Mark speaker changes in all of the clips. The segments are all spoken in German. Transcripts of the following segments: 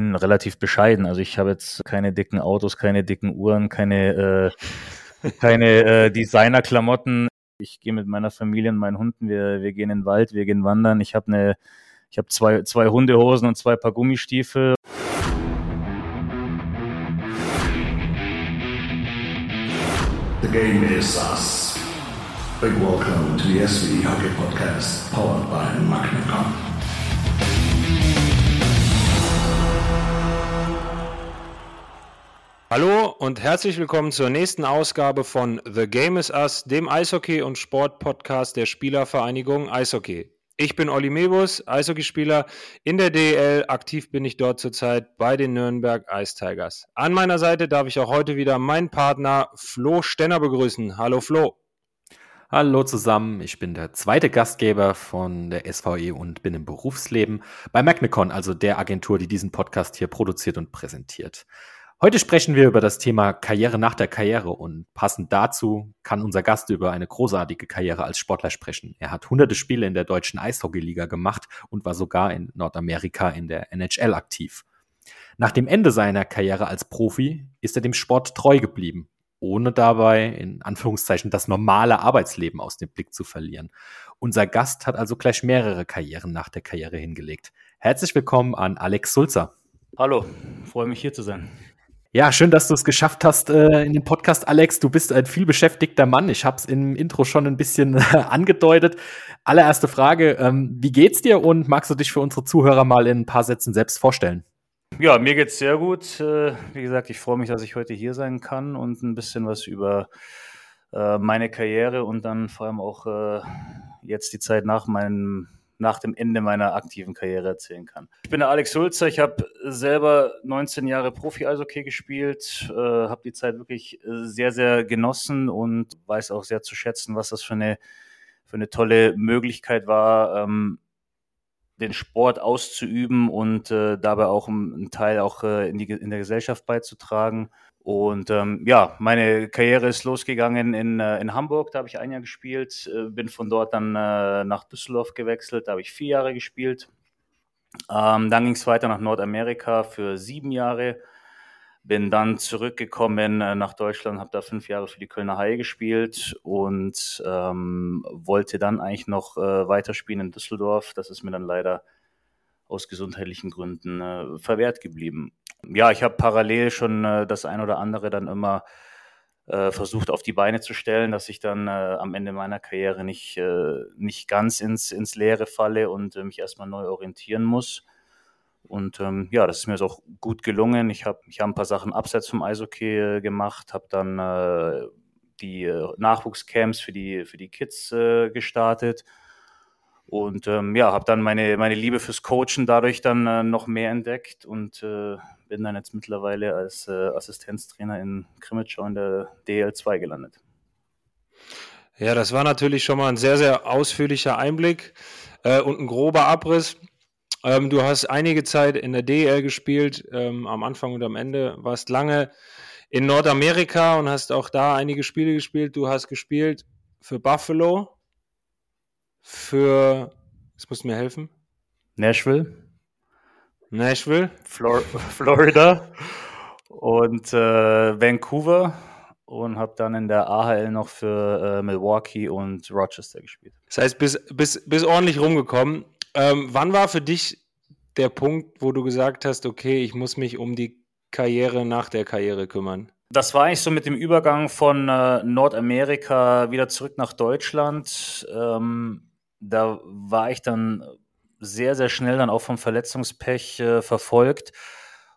Speaker 1: bin relativ bescheiden. Also ich habe jetzt keine dicken Autos, keine dicken Uhren, keine, äh, keine äh, Designer-Klamotten. Ich gehe mit meiner Familie und meinen Hunden, wir, wir gehen in den Wald, wir gehen wandern. Ich habe eine, ich habe zwei, zwei Hundehosen und zwei Paar Gummistiefel.
Speaker 2: The game is us. Big welcome to the SV Hockey Podcast, powered by Magnacom.
Speaker 3: Hallo und herzlich willkommen zur nächsten Ausgabe von The Game is Us, dem Eishockey- und Sport-Podcast der Spielervereinigung Eishockey. Ich bin Olli Mebus, Eishockeyspieler in der DEL. Aktiv bin ich dort zurzeit bei den Nürnberg Ice Tigers. An meiner Seite darf ich auch heute wieder meinen Partner Flo Stenner begrüßen. Hallo Flo.
Speaker 4: Hallo zusammen, ich bin der zweite Gastgeber von der SVE und bin im Berufsleben bei Magnecon, also der Agentur, die diesen Podcast hier produziert und präsentiert. Heute sprechen wir über das Thema Karriere nach der Karriere und passend dazu kann unser Gast über eine großartige Karriere als Sportler sprechen. Er hat hunderte Spiele in der deutschen Eishockeyliga gemacht und war sogar in Nordamerika in der NHL aktiv. Nach dem Ende seiner Karriere als Profi ist er dem Sport treu geblieben, ohne dabei in Anführungszeichen das normale Arbeitsleben aus dem Blick zu verlieren. Unser Gast hat also gleich mehrere Karrieren nach der Karriere hingelegt. Herzlich willkommen an Alex Sulzer.
Speaker 1: Hallo, freue mich hier zu sein.
Speaker 4: Ja, schön, dass du es geschafft hast äh, in dem Podcast, Alex. Du bist ein viel beschäftigter Mann. Ich habe es im Intro schon ein bisschen äh, angedeutet. Allererste Frage, ähm, wie geht's dir und magst du dich für unsere Zuhörer mal in ein paar Sätzen selbst vorstellen?
Speaker 1: Ja, mir geht's sehr gut. Äh, wie gesagt, ich freue mich, dass ich heute hier sein kann und ein bisschen was über äh, meine Karriere und dann vor allem auch äh, jetzt die Zeit nach meinem nach dem Ende meiner aktiven Karriere erzählen kann. Ich bin der Alex Sulzer, ich habe selber 19 Jahre Profi-Eishockey gespielt, äh, habe die Zeit wirklich sehr, sehr genossen und weiß auch sehr zu schätzen, was das für eine, für eine tolle Möglichkeit war, ähm, den Sport auszuüben und äh, dabei auch einen Teil auch äh, in, die, in der Gesellschaft beizutragen. Und ähm, ja, meine Karriere ist losgegangen in, äh, in Hamburg, da habe ich ein Jahr gespielt, äh, bin von dort dann äh, nach Düsseldorf gewechselt, da habe ich vier Jahre gespielt. Ähm, dann ging es weiter nach Nordamerika für sieben Jahre, bin dann zurückgekommen äh, nach Deutschland, habe da fünf Jahre für die Kölner Haie gespielt und ähm, wollte dann eigentlich noch äh, weiterspielen in Düsseldorf. Das ist mir dann leider aus gesundheitlichen Gründen äh, verwehrt geblieben. Ja, ich habe parallel schon äh, das ein oder andere dann immer äh, versucht auf die Beine zu stellen, dass ich dann äh, am Ende meiner Karriere nicht, äh, nicht ganz ins, ins Leere falle und äh, mich erstmal neu orientieren muss. Und ähm, ja, das ist mir auch gut gelungen. Ich habe ich hab ein paar Sachen abseits vom Eishockey äh, gemacht, habe dann die Nachwuchscamps für die, für die Kids gestartet und ähm, ja, habe dann meine, meine Liebe fürs Coachen dadurch dann äh, noch mehr entdeckt und äh, bin dann jetzt mittlerweile als äh, Assistenztrainer in Krimitschau in der DL2 gelandet.
Speaker 3: Ja, das war natürlich schon mal ein sehr, sehr ausführlicher Einblick äh, und ein grober Abriss. Ähm, du hast einige Zeit in der DL gespielt, ähm, am Anfang und am Ende, warst lange in Nordamerika und hast auch da einige Spiele gespielt. Du hast gespielt für Buffalo, für, musst du mir helfen.
Speaker 1: Nashville.
Speaker 3: Nashville.
Speaker 1: Flor Florida und äh, Vancouver und habe dann in der AHL noch für äh, Milwaukee und Rochester gespielt.
Speaker 3: Das heißt, bis, bis, bis ordentlich rumgekommen. Ähm, wann war für dich der Punkt, wo du gesagt hast, okay, ich muss mich um die Karriere nach der Karriere kümmern?
Speaker 1: Das war eigentlich so mit dem Übergang von äh, Nordamerika wieder zurück nach Deutschland. Ähm, da war ich dann sehr, sehr schnell dann auch vom Verletzungspech äh, verfolgt.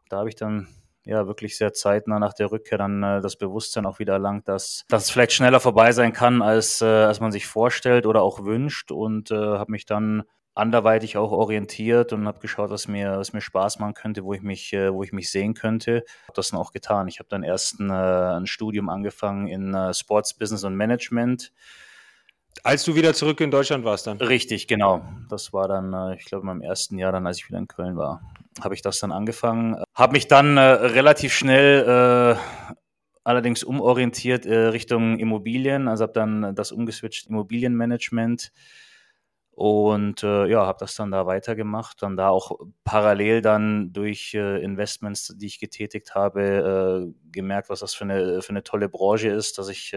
Speaker 1: Da habe ich dann ja wirklich sehr zeitnah nach der Rückkehr dann äh, das Bewusstsein auch wieder erlangt, dass, es vielleicht schneller vorbei sein kann, als, äh, als man sich vorstellt oder auch wünscht und äh, habe mich dann anderweitig auch orientiert und habe geschaut, was mir, was mir Spaß machen könnte, wo ich mich, äh, wo ich mich sehen könnte. Habe das dann auch getan. Ich habe dann erst ein, äh, ein Studium angefangen in äh, Sports Business und Management
Speaker 3: als du wieder zurück in Deutschland warst dann?
Speaker 1: Richtig, genau. Das war dann, äh, ich glaube, in meinem ersten Jahr dann, als ich wieder in Köln war, habe ich das dann angefangen. Habe mich dann äh, relativ schnell äh, allerdings umorientiert äh, Richtung Immobilien. Also habe dann das umgeswitcht Immobilienmanagement Und äh, ja, habe das dann da weitergemacht, dann da auch parallel dann durch äh, Investments, die ich getätigt habe, gemerkt, was das für eine, für eine tolle Branche ist, dass ich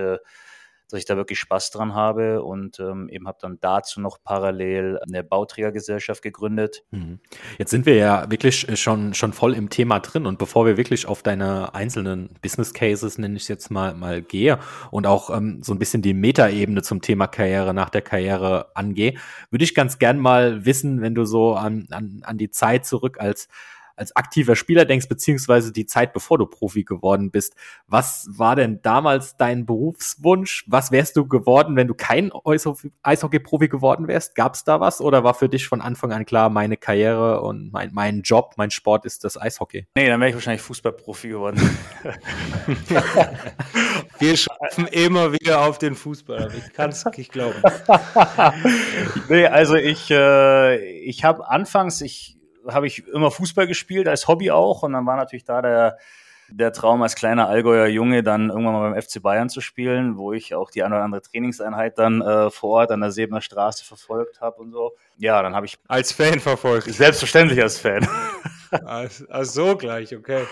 Speaker 1: dass ich da wirklich Spaß dran habe und ähm, eben habe dann dazu noch parallel eine Bauträgergesellschaft gegründet.
Speaker 4: Mhm. Jetzt sind wir ja wirklich äh, schon, schon voll im Thema drin und bevor wir wirklich auf deine einzelnen Business Cases, nenne ich es jetzt mal, mal gehe und auch ähm, so ein bisschen die Metaebene zum Thema Karriere nach der Karriere angehe, würde ich ganz gern mal wissen, wenn du so an, an, an die Zeit zurück als als aktiver Spieler denkst, beziehungsweise die Zeit, bevor du Profi geworden bist. Was war denn damals dein Berufswunsch? Was wärst du geworden, wenn du kein Eishockey-Profi geworden wärst? Gab es da was oder war für dich von Anfang an klar, meine Karriere und mein, mein Job, mein Sport ist das Eishockey?
Speaker 1: Nee, dann wäre ich wahrscheinlich Fußballprofi geworden.
Speaker 3: Wir schaffen immer wieder auf den Fußball. Ich kann es nicht glauben.
Speaker 1: nee, also ich, äh, ich habe anfangs, ich habe ich immer Fußball gespielt, als Hobby auch. Und dann war natürlich da der, der Traum als kleiner Allgäuer Junge, dann irgendwann mal beim FC Bayern zu spielen, wo ich auch die eine oder andere Trainingseinheit dann äh, vor Ort an der Sebener Straße verfolgt habe und so. Ja, dann habe ich.
Speaker 3: Als Fan verfolgt.
Speaker 1: Selbstverständlich als Fan.
Speaker 3: Ach so gleich, okay.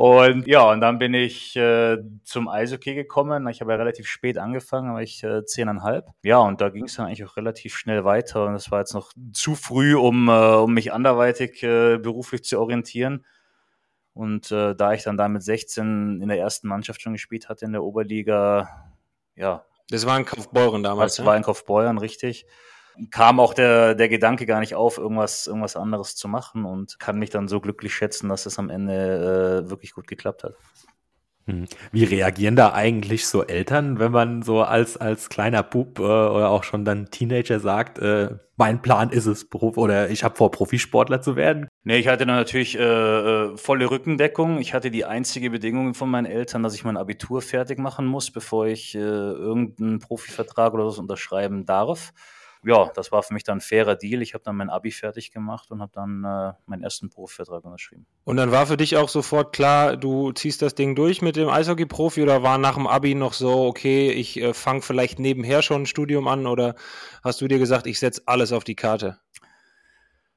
Speaker 1: Und ja, und dann bin ich äh, zum Eishockey gekommen. Ich habe ja relativ spät angefangen, war ich äh, zehneinhalb. Ja, und da ging es dann eigentlich auch relativ schnell weiter. Und das war jetzt noch zu früh, um, äh, um mich anderweitig äh, beruflich zu orientieren. Und äh, da ich dann da mit 16 in der ersten Mannschaft schon gespielt hatte in der Oberliga, ja.
Speaker 3: Das war in Kaufbeuren damals.
Speaker 1: Das war in Kaufbeuren, richtig kam auch der, der Gedanke gar nicht auf, irgendwas, irgendwas anderes zu machen und kann mich dann so glücklich schätzen, dass es am Ende äh, wirklich gut geklappt hat.
Speaker 4: Hm. Wie reagieren da eigentlich so Eltern, wenn man so als, als kleiner Bub äh, oder auch schon dann Teenager sagt, äh, mein Plan ist es, Beruf oder ich habe vor, Profisportler zu werden?
Speaker 1: Nee, ich hatte dann natürlich äh, äh, volle Rückendeckung. Ich hatte die einzige Bedingung von meinen Eltern, dass ich mein Abitur fertig machen muss, bevor ich äh, irgendeinen Profivertrag oder so unterschreiben darf ja, das war für mich dann ein fairer Deal. Ich habe dann mein Abi fertig gemacht und habe dann äh, meinen ersten Profivertrag unterschrieben.
Speaker 3: Und dann war für dich auch sofort klar, du ziehst das Ding durch mit dem Eishockey-Profi oder war nach dem Abi noch so, okay, ich äh, fange vielleicht nebenher schon ein Studium an oder hast du dir gesagt, ich setze alles auf die Karte?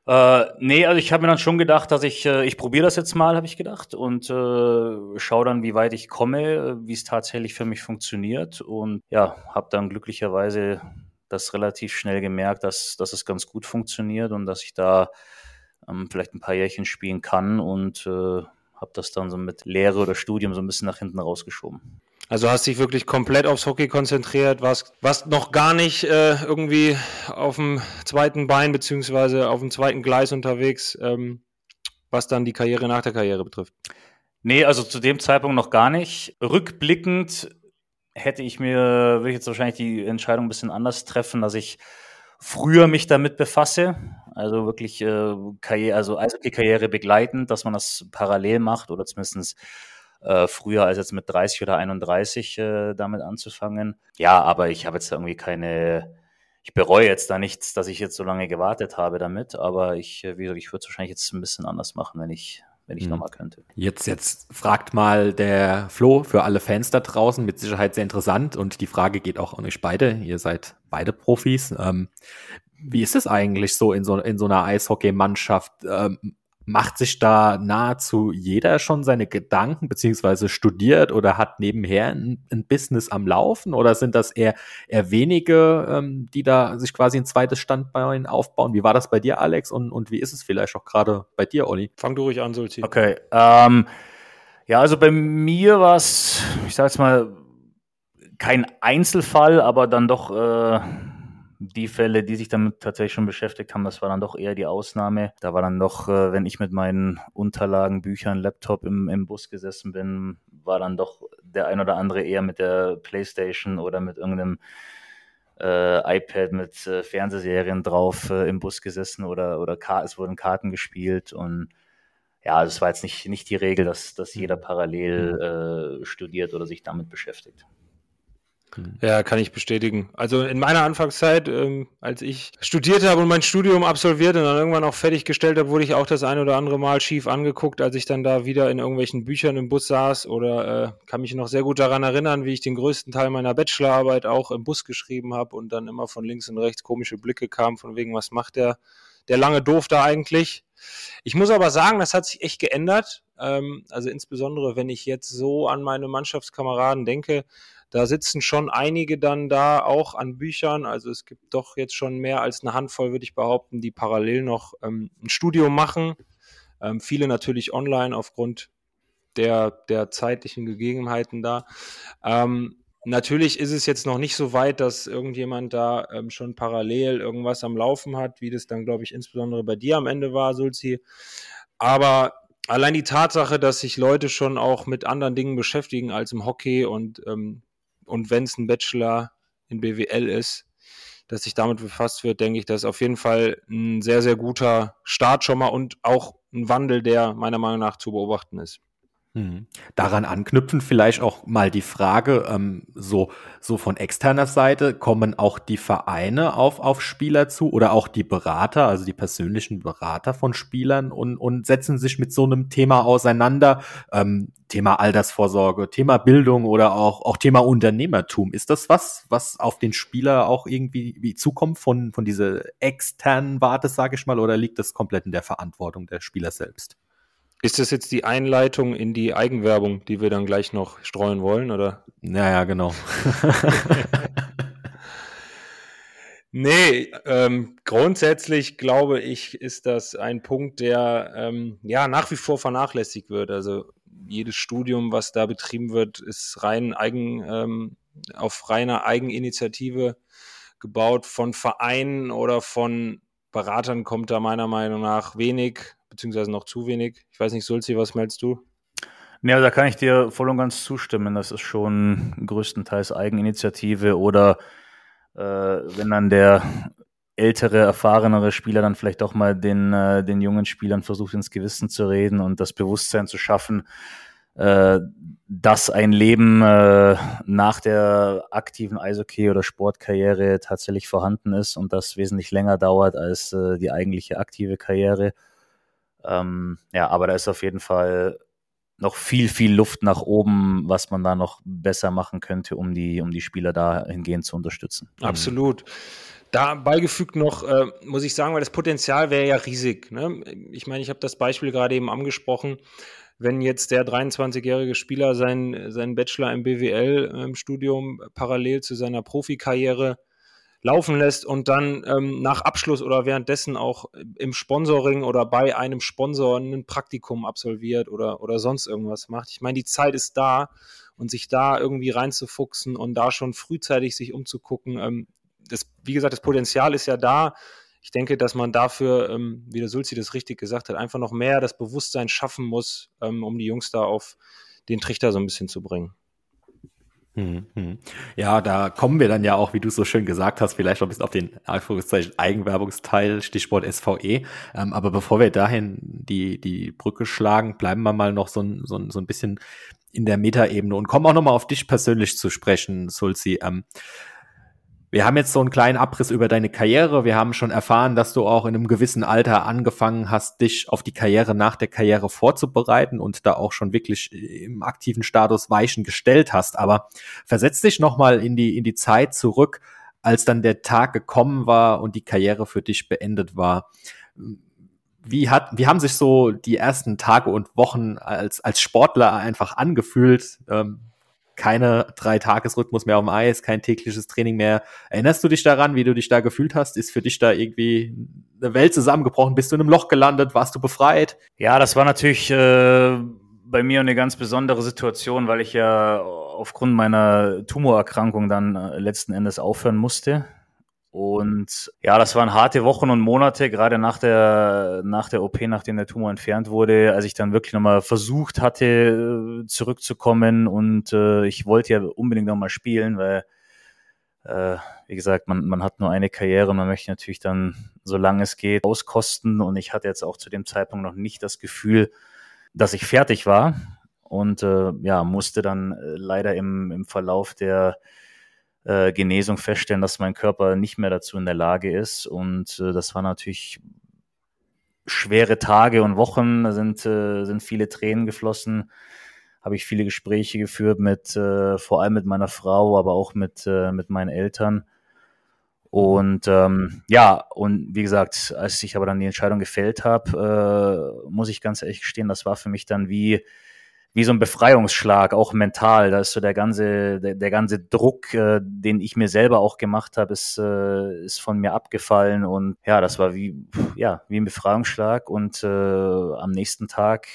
Speaker 1: Äh, nee, also ich habe mir dann schon gedacht, dass ich, äh, ich probiere das jetzt mal, habe ich gedacht, und äh, schaue dann, wie weit ich komme, wie es tatsächlich für mich funktioniert. Und ja, habe dann glücklicherweise das relativ schnell gemerkt, dass, dass es ganz gut funktioniert und dass ich da ähm, vielleicht ein paar Jährchen spielen kann und äh, habe das dann so mit Lehre oder Studium so ein bisschen nach hinten rausgeschoben.
Speaker 3: Also hast dich wirklich komplett aufs Hockey konzentriert, warst, warst noch gar nicht äh, irgendwie auf dem zweiten Bein beziehungsweise auf dem zweiten Gleis unterwegs, ähm, was dann die Karriere nach der Karriere betrifft.
Speaker 1: Nee, also zu dem Zeitpunkt noch gar nicht. Rückblickend hätte ich mir, würde ich jetzt wahrscheinlich die Entscheidung ein bisschen anders treffen, dass ich früher mich damit befasse, also wirklich äh, Karriere, also Eishockey-Karriere begleitend, dass man das parallel macht oder zumindest äh, früher als jetzt mit 30 oder 31 äh, damit anzufangen. Ja, aber ich habe jetzt irgendwie keine, ich bereue jetzt da nichts, dass ich jetzt so lange gewartet habe damit, aber ich, äh, wie gesagt, ich würde es wahrscheinlich jetzt ein bisschen anders machen, wenn ich wenn ich hm. nochmal könnte.
Speaker 4: Jetzt, jetzt fragt mal der Flo für alle Fans da draußen, mit Sicherheit sehr interessant und die Frage geht auch an euch beide. Ihr seid beide Profis. Ähm, wie ist es eigentlich so in so, in so einer Eishockey-Mannschaft? Ähm, macht sich da nahezu jeder schon seine Gedanken beziehungsweise studiert oder hat nebenher ein, ein, Business am Laufen oder sind das eher, eher wenige, ähm, die da sich quasi ein zweites Standbein aufbauen? Wie war das bei dir, Alex? Und, und wie ist es vielleicht auch gerade bei dir, Olli?
Speaker 3: Fang du ruhig an, Sulzi.
Speaker 1: Okay. Ähm, ja, also bei mir war es, ich sag jetzt mal, kein Einzelfall, aber dann doch äh, die Fälle, die sich damit tatsächlich schon beschäftigt haben, das war dann doch eher die Ausnahme. Da war dann doch, äh, wenn ich mit meinen Unterlagen, Büchern, Laptop im, im Bus gesessen bin, war dann doch der ein oder andere eher mit der Playstation oder mit irgendeinem äh, iPad mit äh, Fernsehserien drauf äh, im Bus gesessen oder, oder es wurden Karten gespielt und ja, also es war jetzt nicht, nicht die Regel, dass, dass jeder parallel äh, studiert oder sich damit beschäftigt.
Speaker 3: Hm. Ja, kann ich bestätigen. Also in meiner Anfangszeit, ähm, als ich studiert habe und mein Studium absolviert und dann irgendwann auch fertiggestellt habe, wurde ich auch das ein oder andere Mal schief angeguckt, als ich dann da wieder in irgendwelchen Büchern im Bus saß oder äh, kann mich noch sehr gut daran erinnern, wie ich den größten Teil meiner Bachelorarbeit auch im Bus geschrieben habe und dann immer von links und rechts komische Blicke kamen, von wegen, was macht der, der lange doof da eigentlich? Ich muss aber sagen, das hat sich echt geändert. Ähm, also insbesondere, wenn ich jetzt so an meine Mannschaftskameraden denke, da sitzen schon einige dann da auch an Büchern. Also es gibt doch jetzt schon mehr als eine Handvoll, würde ich behaupten, die parallel noch ähm, ein Studium machen. Ähm, viele natürlich online aufgrund der, der zeitlichen Gegebenheiten da. Ähm, natürlich ist es jetzt noch nicht so weit, dass irgendjemand da ähm, schon parallel irgendwas am Laufen hat, wie das dann, glaube ich, insbesondere bei dir am Ende war, Sulzi. Aber allein die Tatsache, dass sich Leute schon auch mit anderen Dingen beschäftigen als im Hockey und ähm, und wenn es ein Bachelor in BWL ist, dass sich damit befasst wird, denke ich, das ist auf jeden Fall ein sehr, sehr guter Start schon mal und auch ein Wandel, der meiner Meinung nach zu beobachten ist.
Speaker 4: Mhm. Daran anknüpfen vielleicht auch mal die Frage, ähm, so, so von externer Seite, kommen auch die Vereine auf, auf Spieler zu oder auch die Berater, also die persönlichen Berater von Spielern und, und setzen sich mit so einem Thema auseinander, ähm, Thema Altersvorsorge, Thema Bildung oder auch, auch Thema Unternehmertum. Ist das was, was auf den Spieler auch irgendwie wie zukommt von, von dieser externen Warte, sage ich mal, oder liegt das komplett in der Verantwortung der Spieler selbst?
Speaker 3: Ist das jetzt die Einleitung in die Eigenwerbung, die wir dann gleich noch streuen wollen, oder?
Speaker 4: Naja, genau.
Speaker 3: nee, ähm, grundsätzlich glaube ich, ist das ein Punkt, der ähm, ja nach wie vor vernachlässigt wird. Also jedes Studium, was da betrieben wird, ist rein eigen, ähm, auf reiner Eigeninitiative gebaut. Von Vereinen oder von Beratern kommt da meiner Meinung nach wenig beziehungsweise noch zu wenig. Ich weiß nicht, Sulzi, was meinst du?
Speaker 1: Ja, da kann ich dir voll und ganz zustimmen. Das ist schon größtenteils Eigeninitiative oder äh, wenn dann der ältere, erfahrenere Spieler dann vielleicht doch mal den, äh, den jungen Spielern versucht ins Gewissen zu reden und das Bewusstsein zu schaffen, äh, dass ein Leben äh, nach der aktiven Eishockey- oder Sportkarriere tatsächlich vorhanden ist und das wesentlich länger dauert als äh, die eigentliche aktive Karriere. Ähm, ja, aber da ist auf jeden Fall noch viel, viel Luft nach oben, was man da noch besser machen könnte, um die, um die Spieler dahingehend zu unterstützen.
Speaker 3: Absolut. Da beigefügt noch, äh, muss ich sagen, weil das Potenzial wäre ja riesig. Ne? Ich meine, ich habe das Beispiel gerade eben angesprochen. Wenn jetzt der 23-jährige Spieler seinen, seinen Bachelor im BWL-Studium ähm, parallel zu seiner Profikarriere laufen lässt und dann ähm, nach Abschluss oder währenddessen auch im Sponsoring oder bei einem Sponsor ein Praktikum absolviert oder, oder sonst irgendwas macht. Ich meine, die Zeit ist da und sich da irgendwie reinzufuchsen und da schon frühzeitig sich umzugucken. Ähm, das, wie gesagt, das Potenzial ist ja da. Ich denke, dass man dafür, ähm, wie der Sulzi das richtig gesagt hat, einfach noch mehr das Bewusstsein schaffen muss, ähm, um die Jungs da auf den Trichter so ein bisschen zu bringen.
Speaker 4: Hm, hm. Ja, da kommen wir dann ja auch, wie du so schön gesagt hast, vielleicht noch ein bisschen auf den Eigenwerbungsteil, Stichwort SVE. Ähm, aber bevor wir dahin die, die Brücke schlagen, bleiben wir mal noch so ein, so so ein bisschen in der Metaebene und kommen auch nochmal auf dich persönlich zu sprechen, Sulzi. Ähm, wir haben jetzt so einen kleinen Abriss über deine Karriere. Wir haben schon erfahren, dass du auch in einem gewissen Alter angefangen hast, dich auf die Karriere nach der Karriere vorzubereiten und da auch schon wirklich im aktiven Status Weichen gestellt hast. Aber versetz dich nochmal in die, in die Zeit zurück, als dann der Tag gekommen war und die Karriere für dich beendet war. Wie hat, wie haben sich so die ersten Tage und Wochen als, als Sportler einfach angefühlt? Ähm, keine drei Tagesrhythmus mehr auf dem Eis, kein tägliches Training mehr. Erinnerst du dich daran, wie du dich da gefühlt hast? Ist für dich da irgendwie eine Welt zusammengebrochen? Bist du in einem Loch gelandet? Warst du befreit?
Speaker 1: Ja, das war natürlich äh, bei mir eine ganz besondere Situation, weil ich ja aufgrund meiner Tumorerkrankung dann äh, letzten Endes aufhören musste. Und ja, das waren harte Wochen und Monate, gerade nach der, nach der OP, nachdem der Tumor entfernt wurde, als ich dann wirklich nochmal versucht hatte, äh, zurückzukommen. Und äh, ich wollte ja unbedingt nochmal spielen, weil, äh, wie gesagt, man, man hat nur eine Karriere, man möchte natürlich dann, solange es geht, auskosten. Und ich hatte jetzt auch zu dem Zeitpunkt noch nicht das Gefühl, dass ich fertig war. Und äh, ja, musste dann äh, leider im, im Verlauf der äh, Genesung feststellen, dass mein Körper nicht mehr dazu in der Lage ist. Und äh, das war natürlich schwere Tage und Wochen, da sind, äh, sind viele Tränen geflossen, habe ich viele Gespräche geführt mit, äh, vor allem mit meiner Frau, aber auch mit, äh, mit meinen Eltern. Und ähm, ja, und wie gesagt, als ich aber dann die Entscheidung gefällt habe, äh, muss ich ganz ehrlich gestehen, das war für mich dann wie, wie so ein Befreiungsschlag, auch mental. Da ist so der ganze, der, der ganze Druck, äh, den ich mir selber auch gemacht habe, ist, äh, ist von mir abgefallen. Und ja, das war wie, ja, wie ein Befreiungsschlag. Und äh, am nächsten Tag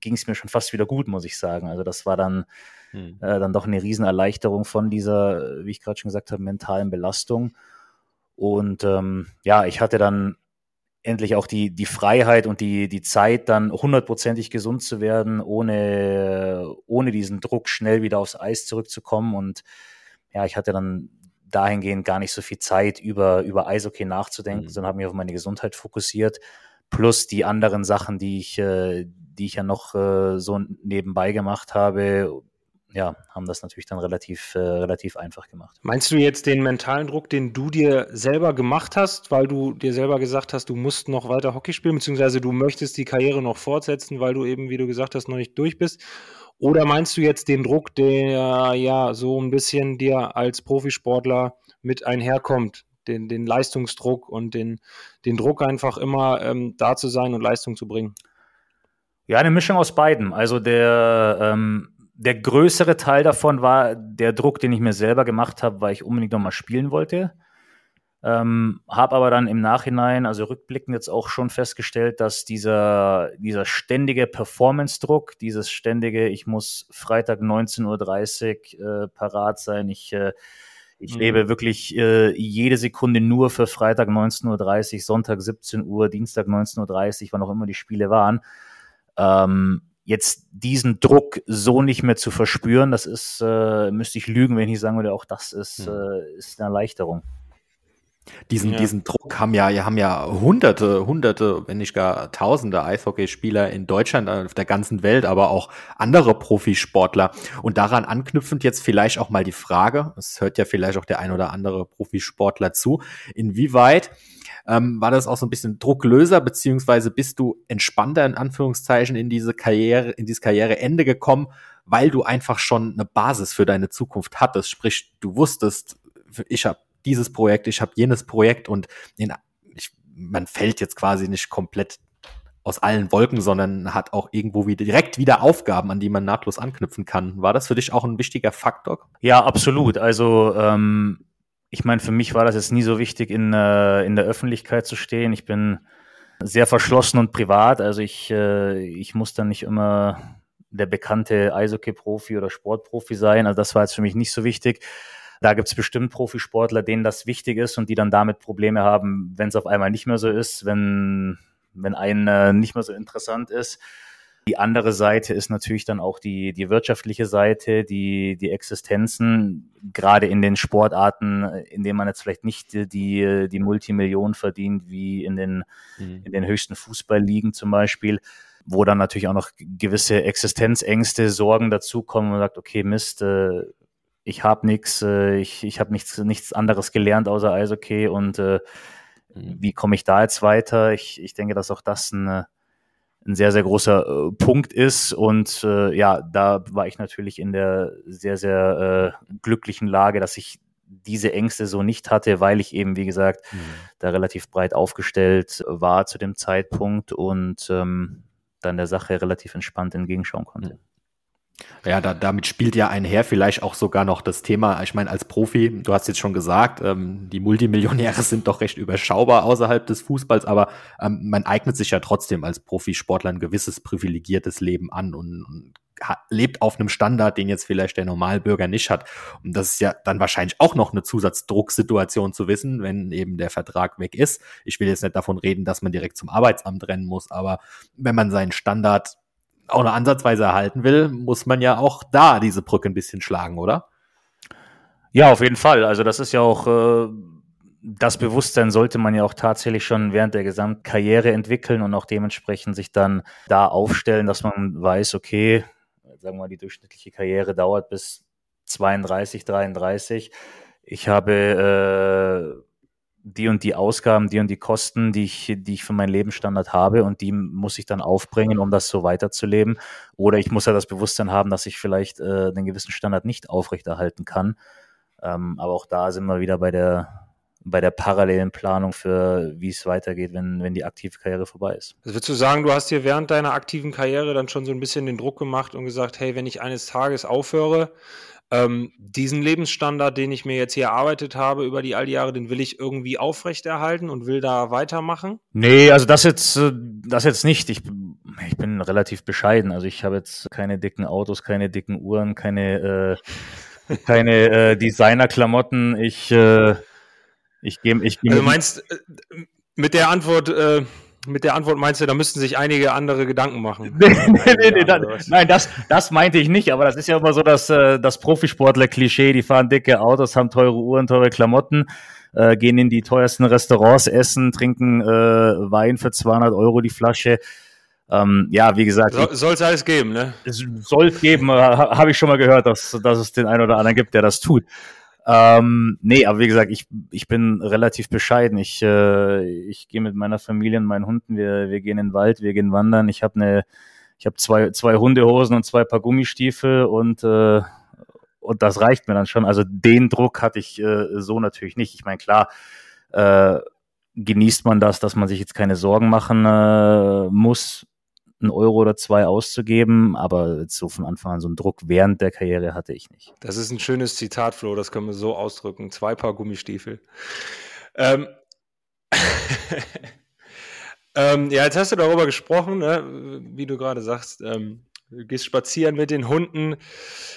Speaker 1: ging es mir schon fast wieder gut, muss ich sagen. Also das war dann, hm. äh, dann doch eine Riesenerleichterung von dieser, wie ich gerade schon gesagt habe, mentalen Belastung. Und ähm, ja, ich hatte dann endlich auch die, die Freiheit und die, die Zeit, dann hundertprozentig gesund zu werden, ohne, ohne diesen Druck schnell wieder aufs Eis zurückzukommen. Und ja, ich hatte dann dahingehend gar nicht so viel Zeit, über, über Eishockey nachzudenken, mhm. sondern habe mich auf meine Gesundheit fokussiert. Plus die anderen Sachen, die ich, äh, die ich ja noch äh, so nebenbei gemacht habe, ja, haben das natürlich dann relativ, äh, relativ einfach gemacht.
Speaker 3: Meinst du jetzt den mentalen Druck, den du dir selber gemacht hast, weil du dir selber gesagt hast, du musst noch weiter Hockey spielen, beziehungsweise du möchtest die Karriere noch fortsetzen, weil du eben, wie du gesagt hast, noch nicht durch bist? Oder meinst du jetzt den Druck, der ja so ein bisschen dir als Profisportler mit einherkommt? Den, den Leistungsdruck und den, den Druck einfach immer ähm, da zu sein und Leistung zu bringen?
Speaker 1: Ja, eine Mischung aus beiden. Also der, ähm, der größere Teil davon war der Druck, den ich mir selber gemacht habe, weil ich unbedingt nochmal spielen wollte. Ähm, habe aber dann im Nachhinein, also rückblickend jetzt auch schon festgestellt, dass dieser, dieser ständige Performance-Druck, dieses ständige, ich muss Freitag 19.30 Uhr äh, parat sein, ich, äh, ich mhm. lebe wirklich äh, jede Sekunde nur für Freitag 19.30 Uhr, Sonntag 17 Uhr, Dienstag 19.30 Uhr, wann auch immer die Spiele waren. Ähm, jetzt diesen Druck so nicht mehr zu verspüren, das ist, äh, müsste ich lügen, wenn ich sagen würde, auch das ist, hm. äh, ist eine Erleichterung.
Speaker 4: Diesen, ja. diesen Druck haben ja, haben ja hunderte, hunderte, wenn nicht gar tausende Eishockeyspieler in Deutschland, auf der ganzen Welt, aber auch andere Profisportler. Und daran anknüpfend jetzt vielleicht auch mal die Frage, es hört ja vielleicht auch der ein oder andere Profisportler zu, inwieweit ähm, war das auch so ein bisschen Drucklöser, beziehungsweise bist du entspannter in Anführungszeichen in diese Karriere, in dieses Karriereende gekommen, weil du einfach schon eine Basis für deine Zukunft hattest. Sprich, du wusstest, ich habe dieses Projekt, ich habe jenes Projekt und in, ich, man fällt jetzt quasi nicht komplett aus allen Wolken, sondern hat auch irgendwo wieder direkt wieder Aufgaben, an die man nahtlos anknüpfen kann. War das für dich auch ein wichtiger Faktor?
Speaker 1: Ja, absolut. Also ähm, ich meine, für mich war das jetzt nie so wichtig, in, äh, in der Öffentlichkeit zu stehen. Ich bin sehr verschlossen und privat. Also ich, äh, ich muss dann nicht immer der bekannte Eishockey-Profi oder Sportprofi sein. Also das war jetzt für mich nicht so wichtig. Da gibt es bestimmt Profisportler, denen das wichtig ist und die dann damit Probleme haben, wenn es auf einmal nicht mehr so ist, wenn, wenn äh, nicht mehr so interessant ist. Die andere Seite ist natürlich dann auch die, die wirtschaftliche Seite, die, die Existenzen, gerade in den Sportarten, in denen man jetzt vielleicht nicht die, die Multimillionen verdient, wie in den, mhm. in den höchsten Fußballligen zum Beispiel, wo dann natürlich auch noch gewisse Existenzängste, Sorgen dazukommen und sagt, okay, Mist, äh, ich habe nichts, äh, ich, ich habe nichts, nichts anderes gelernt außer Eishockey und äh, mhm. wie komme ich da jetzt weiter? Ich, ich denke, dass auch das eine ein sehr, sehr großer äh, Punkt ist. Und äh, ja, da war ich natürlich in der sehr, sehr äh, glücklichen Lage, dass ich diese Ängste so nicht hatte, weil ich eben, wie gesagt, mhm. da relativ breit aufgestellt war zu dem Zeitpunkt und ähm, dann der Sache relativ entspannt entgegenschauen konnte. Mhm.
Speaker 4: Ja, da, damit spielt ja einher vielleicht auch sogar noch das Thema, ich meine, als Profi, du hast jetzt schon gesagt, ähm, die Multimillionäre sind doch recht überschaubar außerhalb des Fußballs, aber ähm, man eignet sich ja trotzdem als Profisportler ein gewisses privilegiertes Leben an und, und lebt auf einem Standard, den jetzt vielleicht der Normalbürger nicht hat. Und das ist ja dann wahrscheinlich auch noch eine Zusatzdrucksituation zu wissen, wenn eben der Vertrag weg ist. Ich will jetzt nicht davon reden, dass man direkt zum Arbeitsamt rennen muss, aber wenn man seinen Standard auch eine Ansatzweise erhalten will, muss man ja auch da diese Brücke ein bisschen schlagen, oder?
Speaker 1: Ja, auf jeden Fall. Also das ist ja auch äh, das Bewusstsein sollte man ja auch tatsächlich schon während der gesamten Karriere entwickeln und auch dementsprechend sich dann da aufstellen, dass man weiß, okay, sagen wir mal, die durchschnittliche Karriere dauert bis 32, 33. ich habe äh, die und die Ausgaben, die und die Kosten, die ich, die ich für meinen Lebensstandard habe und die muss ich dann aufbringen, um das so weiterzuleben. Oder ich muss ja das Bewusstsein haben, dass ich vielleicht äh, einen gewissen Standard nicht aufrechterhalten kann. Ähm, aber auch da sind wir wieder bei der, bei der parallelen Planung für, wie es weitergeht, wenn, wenn die aktive Karriere vorbei ist.
Speaker 3: Also würdest du sagen, du hast dir während deiner aktiven Karriere dann schon so ein bisschen den Druck gemacht und gesagt, hey, wenn ich eines Tages aufhöre, ähm, diesen Lebensstandard, den ich mir jetzt hier erarbeitet habe über die all die Jahre, den will ich irgendwie aufrechterhalten und will da weitermachen?
Speaker 1: Nee, also das jetzt, äh, das jetzt nicht. Ich, ich bin relativ bescheiden. Also ich habe jetzt keine dicken Autos, keine dicken Uhren, keine, äh, keine äh, Designer-Klamotten. Ich, äh, ich gehe. Ich geh
Speaker 3: also meinst, äh, mit der Antwort, äh, mit der Antwort meinst du, da müssten sich einige andere Gedanken machen. nee, nee,
Speaker 1: nee, da, nein, das, das meinte ich nicht, aber das ist ja immer so das, äh, das Profisportler-Klischee, die fahren dicke Autos, haben teure Uhren, teure Klamotten, äh, gehen in die teuersten Restaurants, essen, trinken äh, Wein für 200 Euro die Flasche. Ähm, ja, wie gesagt.
Speaker 3: So, soll es alles geben, ne?
Speaker 1: Soll es geben, äh, habe ich schon mal gehört, dass, dass es den einen oder anderen gibt, der das tut. Ähm, nee, aber wie gesagt, ich, ich bin relativ bescheiden. Ich, äh, ich gehe mit meiner Familie und meinen Hunden, wir, wir gehen in den Wald, wir gehen wandern. Ich habe eine, ich habe zwei, zwei Hundehosen und zwei Paar Gummistiefel und, äh, und das reicht mir dann schon. Also den Druck hatte ich äh, so natürlich nicht. Ich meine, klar, äh, genießt man das, dass man sich jetzt keine Sorgen machen äh, muss, einen Euro oder zwei auszugeben, aber so von Anfang an so einen Druck während der Karriere hatte ich nicht.
Speaker 3: Das ist ein schönes Zitat, Flo, das können wir so ausdrücken. Zwei Paar Gummistiefel. Ähm. ähm, ja, jetzt hast du darüber gesprochen, ne, wie du gerade sagst, ähm, Du gehst spazieren mit den Hunden.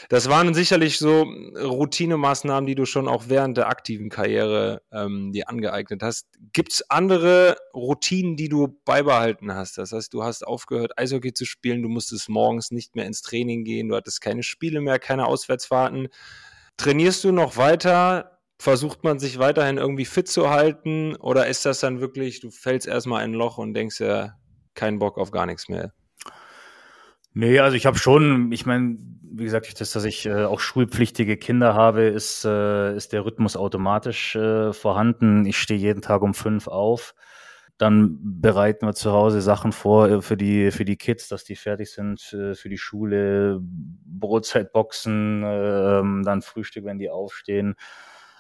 Speaker 3: Das waren sicherlich so Routinemaßnahmen, die du schon auch während der aktiven Karriere ähm, dir angeeignet hast. Gibt es andere Routinen, die du beibehalten hast? Das heißt, du hast aufgehört, Eishockey zu spielen, du musstest morgens nicht mehr ins Training gehen, du hattest keine Spiele mehr, keine Auswärtsfahrten. Trainierst du noch weiter? Versucht man sich weiterhin irgendwie fit zu halten? Oder ist das dann wirklich, du fällst erstmal in ein Loch und denkst ja, keinen Bock auf gar nichts mehr?
Speaker 1: Nee, also ich habe schon, ich meine, wie gesagt, das, dass ich äh, auch schulpflichtige Kinder habe, ist, äh, ist der Rhythmus automatisch äh, vorhanden. Ich stehe jeden Tag um fünf auf. Dann bereiten wir zu Hause Sachen vor äh, für die, für die Kids, dass die fertig sind äh, für die Schule, Brotzeitboxen, äh, dann Frühstück, wenn die aufstehen.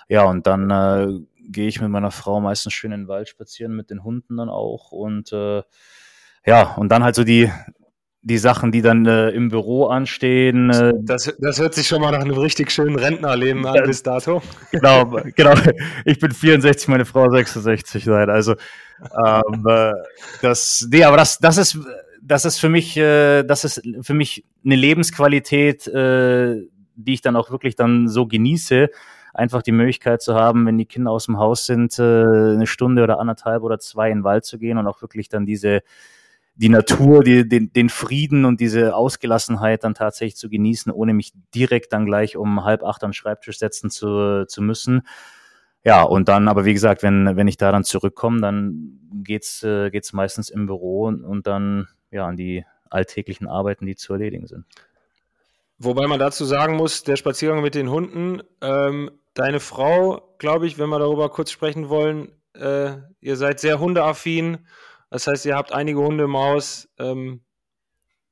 Speaker 1: Ja, und dann äh, gehe ich mit meiner Frau meistens schön in den Wald spazieren, mit den Hunden dann auch. Und äh, ja, und dann halt so die, die Sachen, die dann äh, im Büro anstehen. Äh,
Speaker 3: das, das hört sich schon mal nach einem richtig schönen Rentnerleben an bis dato.
Speaker 1: Genau, genau. Ich bin 64, meine Frau 66 sein. Also ähm, äh, das, nee, aber das, das ist, das ist für mich, äh, das ist für mich eine Lebensqualität, äh, die ich dann auch wirklich dann so genieße. Einfach die Möglichkeit zu haben, wenn die Kinder aus dem Haus sind, äh, eine Stunde oder anderthalb oder zwei in den Wald zu gehen und auch wirklich dann diese die Natur, die, den, den Frieden und diese Ausgelassenheit dann tatsächlich zu genießen, ohne mich direkt dann gleich um halb acht den Schreibtisch setzen zu, zu müssen. Ja, und dann, aber wie gesagt, wenn, wenn ich da dann zurückkomme, dann geht's, äh, geht's meistens im Büro und, und dann ja an die alltäglichen Arbeiten, die zu erledigen sind.
Speaker 3: Wobei man dazu sagen muss, der Spaziergang mit den Hunden, ähm, deine Frau, glaube ich, wenn wir darüber kurz sprechen wollen, äh, ihr seid sehr hundeaffin das heißt, ihr habt einige Hunde im Haus, ähm,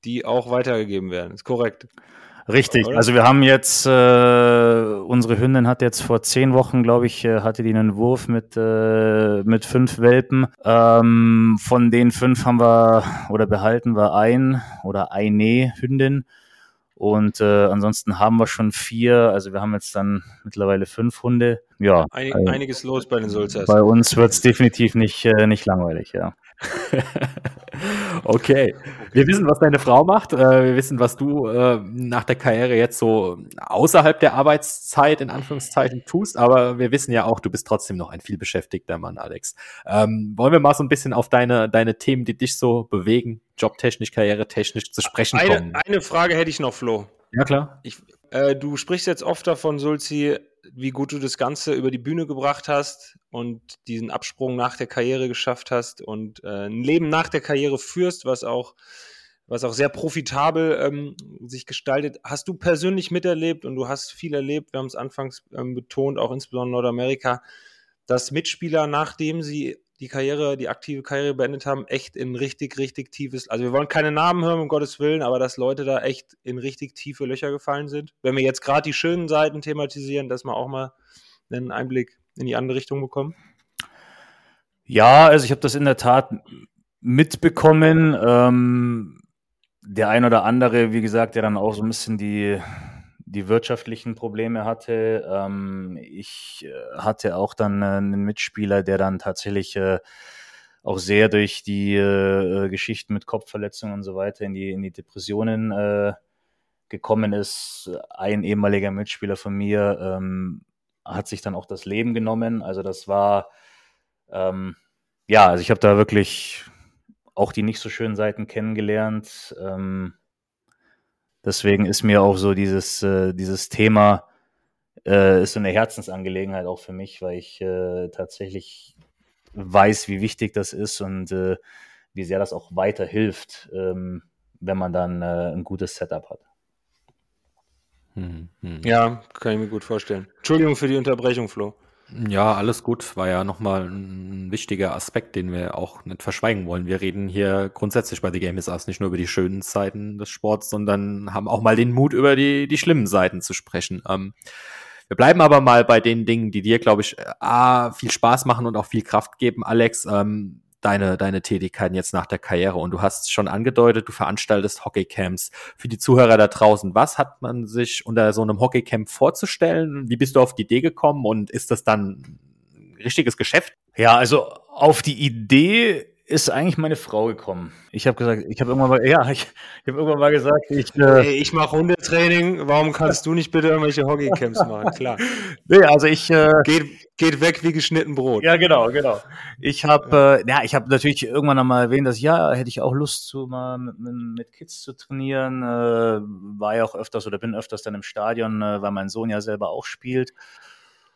Speaker 3: die auch weitergegeben werden. Ist korrekt.
Speaker 1: Richtig. Oder? Also wir haben jetzt, äh, unsere Hündin hat jetzt vor zehn Wochen, glaube ich, äh, hatte die einen Wurf mit, äh, mit fünf Welpen. Ähm, von den fünf haben wir oder behalten wir ein oder eine Hündin. Und äh, ansonsten haben wir schon vier, also wir haben jetzt dann mittlerweile fünf Hunde. Ja.
Speaker 3: Einig, also, einiges los bei den Sulzers.
Speaker 1: Bei uns wird es definitiv nicht, äh, nicht langweilig, ja.
Speaker 4: okay. Wir wissen, was deine Frau macht. Äh, wir wissen, was du äh, nach der Karriere jetzt so außerhalb der Arbeitszeit in Anführungszeichen tust. Aber wir wissen ja auch, du bist trotzdem noch ein vielbeschäftigter Mann, Alex. Ähm, wollen wir mal so ein bisschen auf deine, deine Themen, die dich so bewegen, jobtechnisch, karrieretechnisch zu sprechen
Speaker 3: eine,
Speaker 4: kommen?
Speaker 3: Eine Frage hätte ich noch, Flo.
Speaker 4: Ja, klar.
Speaker 3: Ich, äh, du sprichst jetzt oft davon, Sulzi, wie gut du das Ganze über die Bühne gebracht hast und diesen Absprung nach der Karriere geschafft hast und äh, ein Leben nach der Karriere führst, was auch, was auch sehr profitabel ähm, sich gestaltet. Hast du persönlich miterlebt und du hast viel erlebt, wir haben es anfangs ähm, betont, auch insbesondere in Nordamerika, dass Mitspieler, nachdem sie die Karriere, die aktive Karriere beendet haben, echt in richtig, richtig tiefes, also wir wollen keine Namen hören, um Gottes Willen, aber dass Leute da echt in richtig tiefe Löcher gefallen sind. Wenn wir jetzt gerade die schönen Seiten thematisieren, dass wir auch mal einen Einblick in die andere Richtung bekommen.
Speaker 1: Ja, also ich habe das in der Tat mitbekommen. Ähm, der ein oder andere, wie gesagt, der dann auch so ein bisschen die, die wirtschaftlichen Probleme hatte. Ähm, ich äh, hatte auch dann äh, einen Mitspieler, der dann tatsächlich äh, auch sehr durch die äh, Geschichten mit Kopfverletzungen und so weiter in die, in die Depressionen äh, gekommen ist. Ein ehemaliger Mitspieler von mir ähm, hat sich dann auch das Leben genommen. Also das war, ähm, ja, also ich habe da wirklich auch die nicht so schönen Seiten kennengelernt. Ähm, deswegen ist mir auch so dieses, äh, dieses Thema äh, ist so eine Herzensangelegenheit auch für mich, weil ich äh, tatsächlich weiß, wie wichtig das ist und äh, wie sehr das auch weiterhilft, ähm, wenn man dann äh, ein gutes Setup hat.
Speaker 3: Hm, hm. Ja, kann ich mir gut vorstellen. Entschuldigung für die Unterbrechung, Flo.
Speaker 4: Ja, alles gut. War ja nochmal ein wichtiger Aspekt, den wir auch nicht verschweigen wollen. Wir reden hier grundsätzlich bei The Game is Us nicht nur über die schönen Seiten des Sports, sondern haben auch mal den Mut, über die, die schlimmen Seiten zu sprechen. Ähm, wir bleiben aber mal bei den Dingen, die dir, glaube ich, A, viel Spaß machen und auch viel Kraft geben, Alex. Ähm, deine, deine Tätigkeiten jetzt nach der Karriere. Und du hast schon angedeutet, du veranstaltest Hockeycamps. Für die Zuhörer da draußen, was hat man sich unter so einem Hockeycamp vorzustellen? Wie bist du auf die Idee gekommen und ist das dann richtiges Geschäft?
Speaker 1: Ja, also auf die Idee ist eigentlich meine Frau gekommen. Ich habe gesagt, ich habe irgendwann mal, ja, ich, ich habe irgendwann mal gesagt,
Speaker 3: ich, äh, hey, ich mache Hundetraining. Warum kannst du nicht bitte irgendwelche Hockeycamps machen? Klar.
Speaker 1: Nee, also ich äh,
Speaker 3: geht, geht weg wie geschnitten Brot.
Speaker 1: Ja, genau, genau. Ich habe, äh, ja, ich habe natürlich irgendwann einmal erwähnt, dass ja, hätte ich auch Lust, zu mal mit, mit Kids zu trainieren. Äh, war ja auch öfters oder bin öfters dann im Stadion, äh, weil mein Sohn ja selber auch spielt.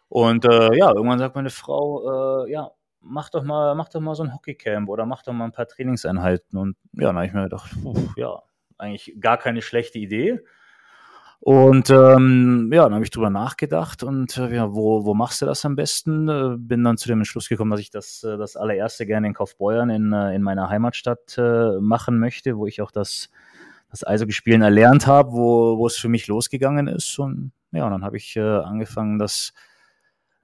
Speaker 1: Und äh, ja, irgendwann sagt meine Frau, äh, ja, mach doch mal, mach doch mal so ein Hockeycamp oder mach doch mal ein paar Trainingseinheiten. Und ja, dann habe ich mir gedacht, pf, ja, eigentlich gar keine schlechte Idee. Und ähm, ja, dann habe ich drüber nachgedacht und äh, ja, wo, wo machst du das am besten? Äh, bin dann zu dem Entschluss gekommen, dass ich das, äh, das allererste gerne in Kaufbeuern in, in meiner Heimatstadt äh, machen möchte, wo ich auch das, das Eishockeyspielen erlernt habe, wo, wo es für mich losgegangen ist. Und ja, und dann habe ich äh, angefangen, das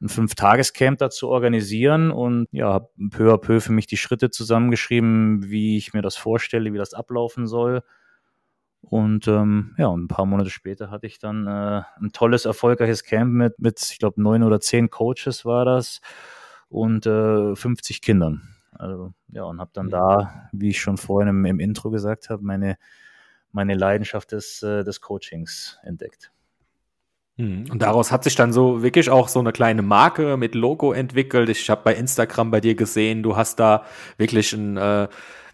Speaker 1: ein Fünf-Tages-Camp dazu organisieren und ja, habe peu à peu für mich die Schritte zusammengeschrieben, wie ich mir das vorstelle, wie das ablaufen soll. Und ähm, ja, und ein paar Monate später hatte ich dann äh, ein tolles, erfolgreiches Camp mit, mit ich glaube, neun oder zehn Coaches war das und äh, 50 Kindern. Also ja, und habe dann mhm. da, wie ich schon vorhin im, im Intro gesagt habe, meine, meine Leidenschaft des, äh, des Coachings entdeckt.
Speaker 4: Mhm. Und daraus hat sich dann so wirklich auch so eine kleine Marke mit Logo entwickelt. Ich habe bei Instagram bei dir gesehen, du hast da wirklich ein äh,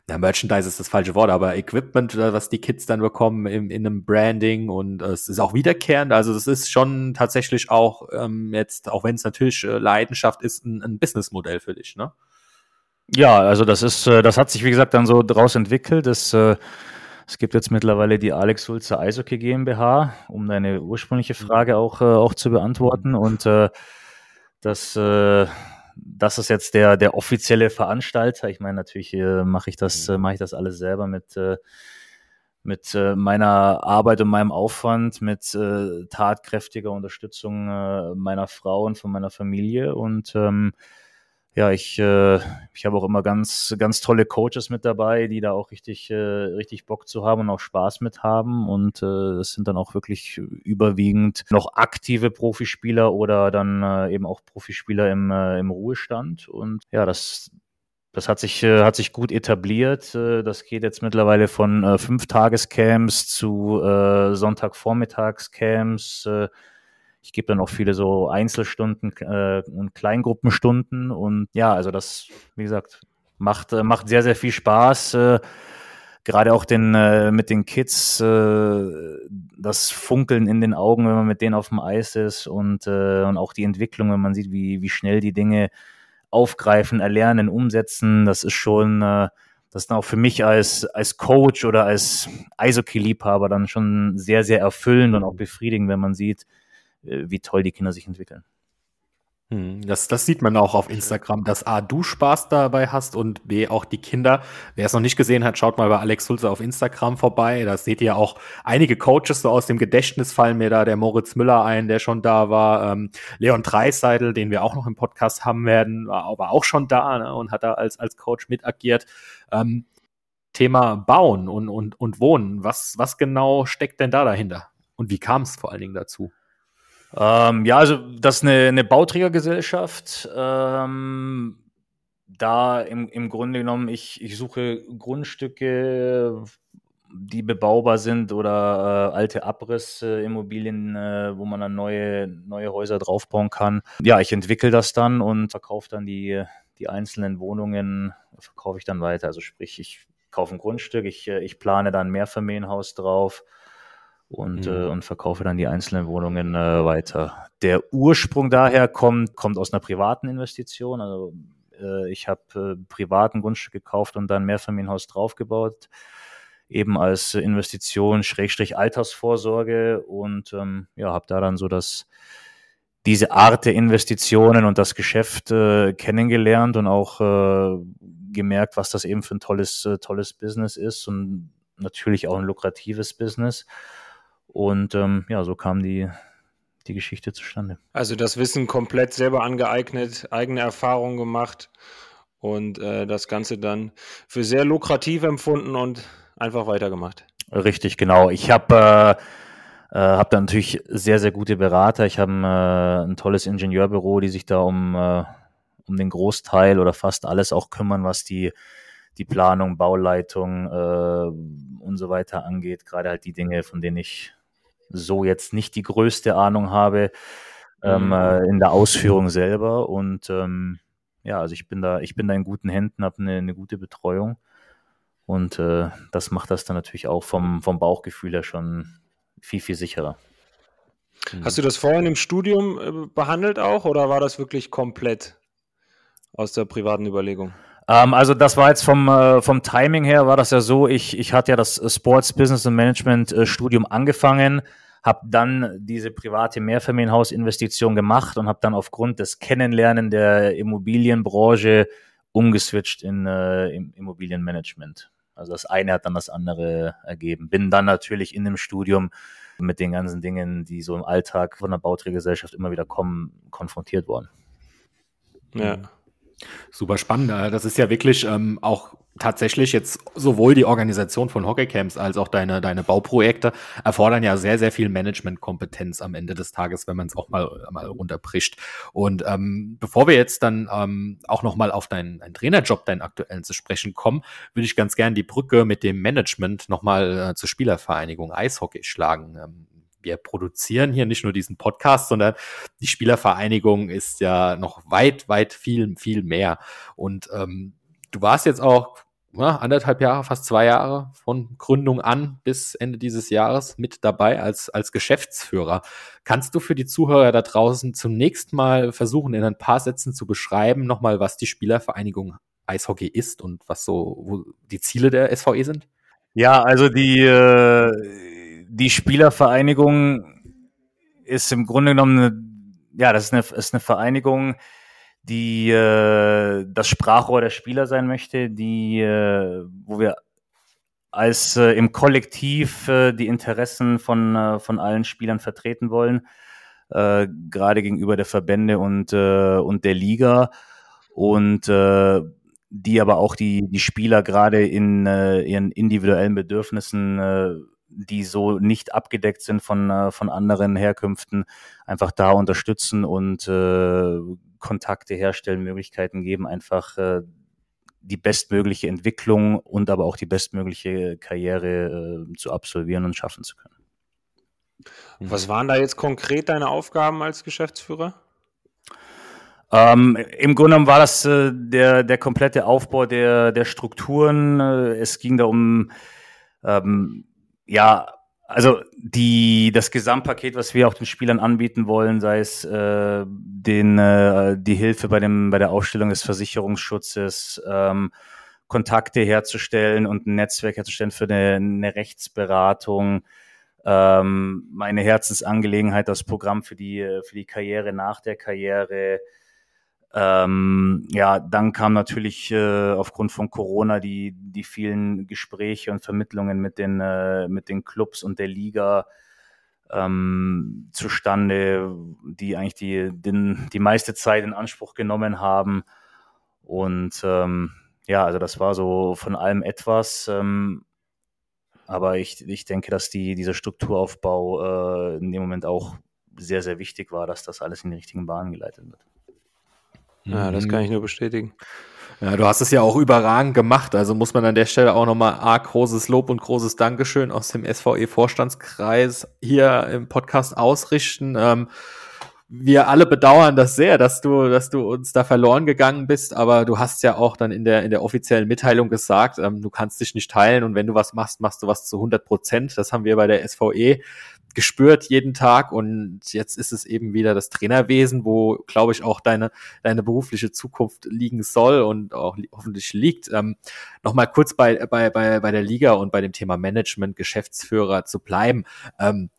Speaker 4: ja, Merchandise ist das falsche Wort, aber Equipment, äh, was die Kids dann bekommen in, in einem Branding und äh, es ist auch wiederkehrend. Also es ist schon tatsächlich auch ähm, jetzt, auch wenn es natürlich äh, Leidenschaft ist, ein, ein Businessmodell für dich, ne?
Speaker 1: Ja, also das ist, äh, das hat sich wie gesagt dann so draus entwickelt. Das äh, es gibt jetzt mittlerweile die Alex Sulzer Eishockey GmbH, um deine ursprüngliche mhm. Frage auch, äh, auch zu beantworten. Und äh, das, äh, das ist jetzt der, der offizielle Veranstalter. Ich meine, natürlich äh, mache ich das, äh, mache ich das alles selber mit, äh, mit äh, meiner Arbeit und meinem Aufwand, mit äh, tatkräftiger Unterstützung äh, meiner Frau und von meiner Familie. Und ähm, ja, ich, äh, ich habe auch immer ganz, ganz tolle Coaches mit dabei, die da auch richtig, äh, richtig Bock zu haben und auch Spaß mit haben. Und äh, das sind dann auch wirklich überwiegend noch aktive Profispieler oder dann äh, eben auch Profispieler im, äh, im Ruhestand. Und ja, das, das hat sich, äh, hat sich gut etabliert. Äh, das geht jetzt mittlerweile von äh, Fünf-Tages-Camps zu äh, Sonntagvormittags-Camps. Äh, ich gebe dann auch viele so Einzelstunden äh, und Kleingruppenstunden und ja, also das, wie gesagt, macht, äh, macht sehr, sehr viel Spaß. Äh, gerade auch den, äh, mit den Kids, äh, das Funkeln in den Augen, wenn man mit denen auf dem Eis ist und, äh, und auch die Entwicklung, wenn man sieht, wie, wie schnell die Dinge aufgreifen, erlernen, umsetzen, das ist schon, das ist dann auch für mich als, als Coach oder als Eishockey-Liebhaber dann schon sehr, sehr erfüllend und auch befriedigend, wenn man sieht, wie toll die Kinder sich entwickeln.
Speaker 4: Hm, das, das sieht man auch auf Instagram, dass A, du Spaß dabei hast und B, auch die Kinder. Wer es noch nicht gesehen hat, schaut mal bei Alex Sulze auf Instagram vorbei. Da seht ihr auch einige Coaches so aus dem Gedächtnis fallen mir da der Moritz Müller ein, der schon da war. Ähm, Leon Dreiseidel, den wir auch noch im Podcast haben werden, war aber auch schon da ne, und hat da als, als Coach mit agiert. Ähm, Thema Bauen und, und, und Wohnen. Was, was genau steckt denn da dahinter? Und wie kam es vor allen Dingen dazu?
Speaker 1: Ähm, ja, also das ist eine, eine Bauträgergesellschaft. Ähm, da im, im Grunde genommen, ich, ich suche Grundstücke, die bebaubar sind oder äh, alte Abrissimmobilien, äh, wo man dann neue, neue Häuser draufbauen kann. Ja, ich entwickle das dann und verkaufe dann die, die einzelnen Wohnungen, verkaufe ich dann weiter. Also sprich, ich kaufe ein Grundstück, ich, äh, ich plane dann ein Mehrfamilienhaus drauf und, mhm. äh, und verkaufe dann die einzelnen Wohnungen äh, weiter. Der Ursprung daher kommt, kommt aus einer privaten Investition. Also äh, ich habe äh, privaten Grundstück gekauft und dann Mehrfamilienhaus draufgebaut, eben als Investition Schrägstrich Altersvorsorge und ähm, ja, habe da dann so das diese Art der Investitionen und das Geschäft äh, kennengelernt und auch äh, gemerkt, was das eben für ein tolles, tolles Business ist und natürlich auch ein lukratives Business. Und ähm, ja, so kam die, die Geschichte zustande.
Speaker 3: Also das Wissen komplett selber angeeignet, eigene Erfahrungen gemacht und äh, das Ganze dann für sehr lukrativ empfunden und einfach weitergemacht.
Speaker 1: Richtig, genau. Ich habe äh, äh, hab da natürlich sehr, sehr gute Berater. Ich habe äh, ein tolles Ingenieurbüro, die sich da um, äh, um den Großteil oder fast alles auch kümmern, was die, die Planung, Bauleitung äh, und so weiter angeht. Gerade halt die Dinge, von denen ich so jetzt nicht die größte Ahnung habe ähm, mhm. äh, in der Ausführung selber. Und ähm, ja, also ich bin da, ich bin da in guten Händen, habe eine, eine gute Betreuung. Und äh, das macht das dann natürlich auch vom, vom Bauchgefühl her schon viel, viel sicherer.
Speaker 3: Hast du das vorhin im Studium äh, behandelt auch oder war das wirklich komplett aus der privaten Überlegung?
Speaker 1: Ähm, also das war jetzt vom, äh, vom Timing her, war das ja so, ich, ich hatte ja das Sports Business and Management äh, Studium angefangen, habe dann diese private Mehrfamilienhausinvestition gemacht und habe dann aufgrund des Kennenlernen der Immobilienbranche umgeswitcht in äh, Immobilienmanagement. Also das eine hat dann das andere ergeben. Bin dann natürlich in dem Studium mit den ganzen Dingen, die so im Alltag von der Bauträgergesellschaft immer wieder kommen, konfrontiert worden.
Speaker 4: Ja. Super spannend. Das ist ja wirklich ähm, auch tatsächlich jetzt sowohl die Organisation von Hockeycamps als auch deine, deine Bauprojekte erfordern ja sehr, sehr viel Managementkompetenz am Ende des Tages, wenn man es auch mal, mal runterbricht. Und ähm, bevor wir jetzt dann ähm, auch nochmal auf deinen, deinen Trainerjob, deinen aktuellen zu sprechen kommen, würde ich ganz gern die Brücke mit dem Management nochmal äh, zur Spielervereinigung Eishockey schlagen. Ähm, wir produzieren hier nicht nur diesen Podcast, sondern die Spielervereinigung ist ja noch weit, weit viel, viel mehr. Und ähm, du warst jetzt auch ja, anderthalb Jahre, fast zwei Jahre von Gründung an bis Ende dieses Jahres mit dabei als, als Geschäftsführer. Kannst du für die Zuhörer da draußen zunächst mal versuchen, in ein paar Sätzen zu beschreiben, nochmal, was die Spielervereinigung Eishockey ist und was so die Ziele der SVE sind?
Speaker 1: Ja, also die, äh die Spielervereinigung ist im Grunde genommen eine, ja, das ist eine, ist eine Vereinigung, die äh, das Sprachrohr der Spieler sein möchte, die, äh, wo wir als äh, im Kollektiv äh, die Interessen von, äh, von allen Spielern vertreten wollen, äh, gerade gegenüber der Verbände und, äh, und der Liga. Und äh, die aber auch die, die Spieler gerade in äh, ihren individuellen Bedürfnissen äh, die so nicht abgedeckt sind von, äh, von anderen Herkünften, einfach da unterstützen und äh, Kontakte herstellen, Möglichkeiten geben, einfach äh, die bestmögliche Entwicklung und aber auch die bestmögliche Karriere äh, zu absolvieren und schaffen zu können.
Speaker 3: Was waren da jetzt konkret deine Aufgaben als Geschäftsführer?
Speaker 1: Ähm, Im Grunde genommen war das äh, der, der komplette Aufbau der, der Strukturen. Äh, es ging da um ähm, ja, also die, das Gesamtpaket, was wir auch den Spielern anbieten wollen, sei es äh, den, äh, die Hilfe bei, dem, bei der Ausstellung des Versicherungsschutzes, ähm, Kontakte herzustellen und ein Netzwerk herzustellen für eine, eine Rechtsberatung. Ähm, meine Herzensangelegenheit, das Programm für die, für die Karriere nach der Karriere. Ähm, ja, dann kam natürlich äh, aufgrund von Corona die, die vielen Gespräche und Vermittlungen mit den, äh, mit den Clubs und der Liga ähm, zustande, die eigentlich die, den, die meiste Zeit in Anspruch genommen haben. Und ähm, ja, also das war so von allem etwas. Ähm, aber ich, ich denke, dass die, dieser Strukturaufbau äh, in dem Moment auch sehr, sehr wichtig war, dass das alles in die richtigen Bahnen geleitet wird.
Speaker 3: Ja, das kann ich nur bestätigen.
Speaker 4: Ja, du hast es ja auch überragend gemacht. Also muss man an der Stelle auch nochmal arg großes Lob und großes Dankeschön aus dem SVE-Vorstandskreis hier im Podcast ausrichten. Ähm, wir alle bedauern das sehr, dass du, dass du uns da verloren gegangen bist, aber du hast ja auch dann in der, in der offiziellen Mitteilung gesagt, ähm, du kannst dich nicht teilen und wenn du was machst, machst du was zu 100 Prozent. Das haben wir bei der SVE gespürt jeden Tag und jetzt ist es eben wieder das Trainerwesen, wo, glaube ich, auch deine, deine berufliche Zukunft liegen soll und auch hoffentlich liegt. Ähm, Nochmal kurz bei, bei, bei, bei der Liga und bei dem Thema Management, Geschäftsführer zu bleiben. Ähm,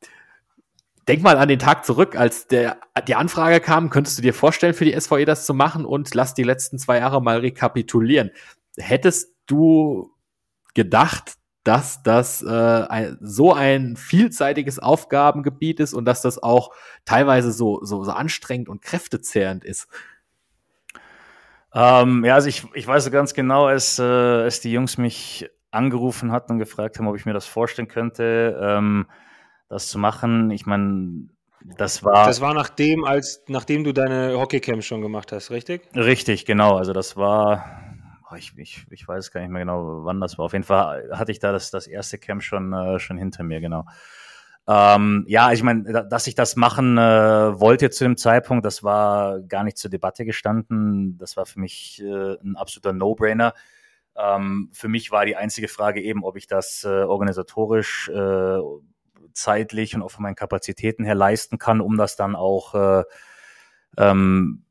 Speaker 4: denk mal an den Tag zurück, als der, die Anfrage kam, könntest du dir vorstellen, für die SVE das zu machen und lass die letzten zwei Jahre mal rekapitulieren. Hättest du gedacht, dass das äh, ein, so ein vielseitiges Aufgabengebiet ist und dass das auch teilweise so, so, so anstrengend und kräftezehrend ist.
Speaker 1: Ähm, ja, also ich, ich weiß ganz genau, als, äh, als die Jungs mich angerufen hatten und gefragt haben, ob ich mir das vorstellen könnte, ähm, das zu machen. Ich meine, das war.
Speaker 3: Das war nachdem, als nachdem du deine Hockeycamp schon gemacht hast, richtig?
Speaker 1: Richtig, genau. Also das war oh, ich, ich, ich weiß gar nicht mehr genau, wann das war. Auf jeden Fall hatte ich da das, das erste Camp schon, äh, schon hinter mir, genau. Ähm, ja, ich meine, dass ich das machen äh, wollte zu dem Zeitpunkt, das war gar nicht zur Debatte gestanden. Das war für mich äh, ein absoluter No-Brainer. Ähm, für mich war die einzige Frage eben, ob ich das äh, organisatorisch, äh, zeitlich und auch von meinen Kapazitäten her leisten kann, um das dann auch äh, ähm,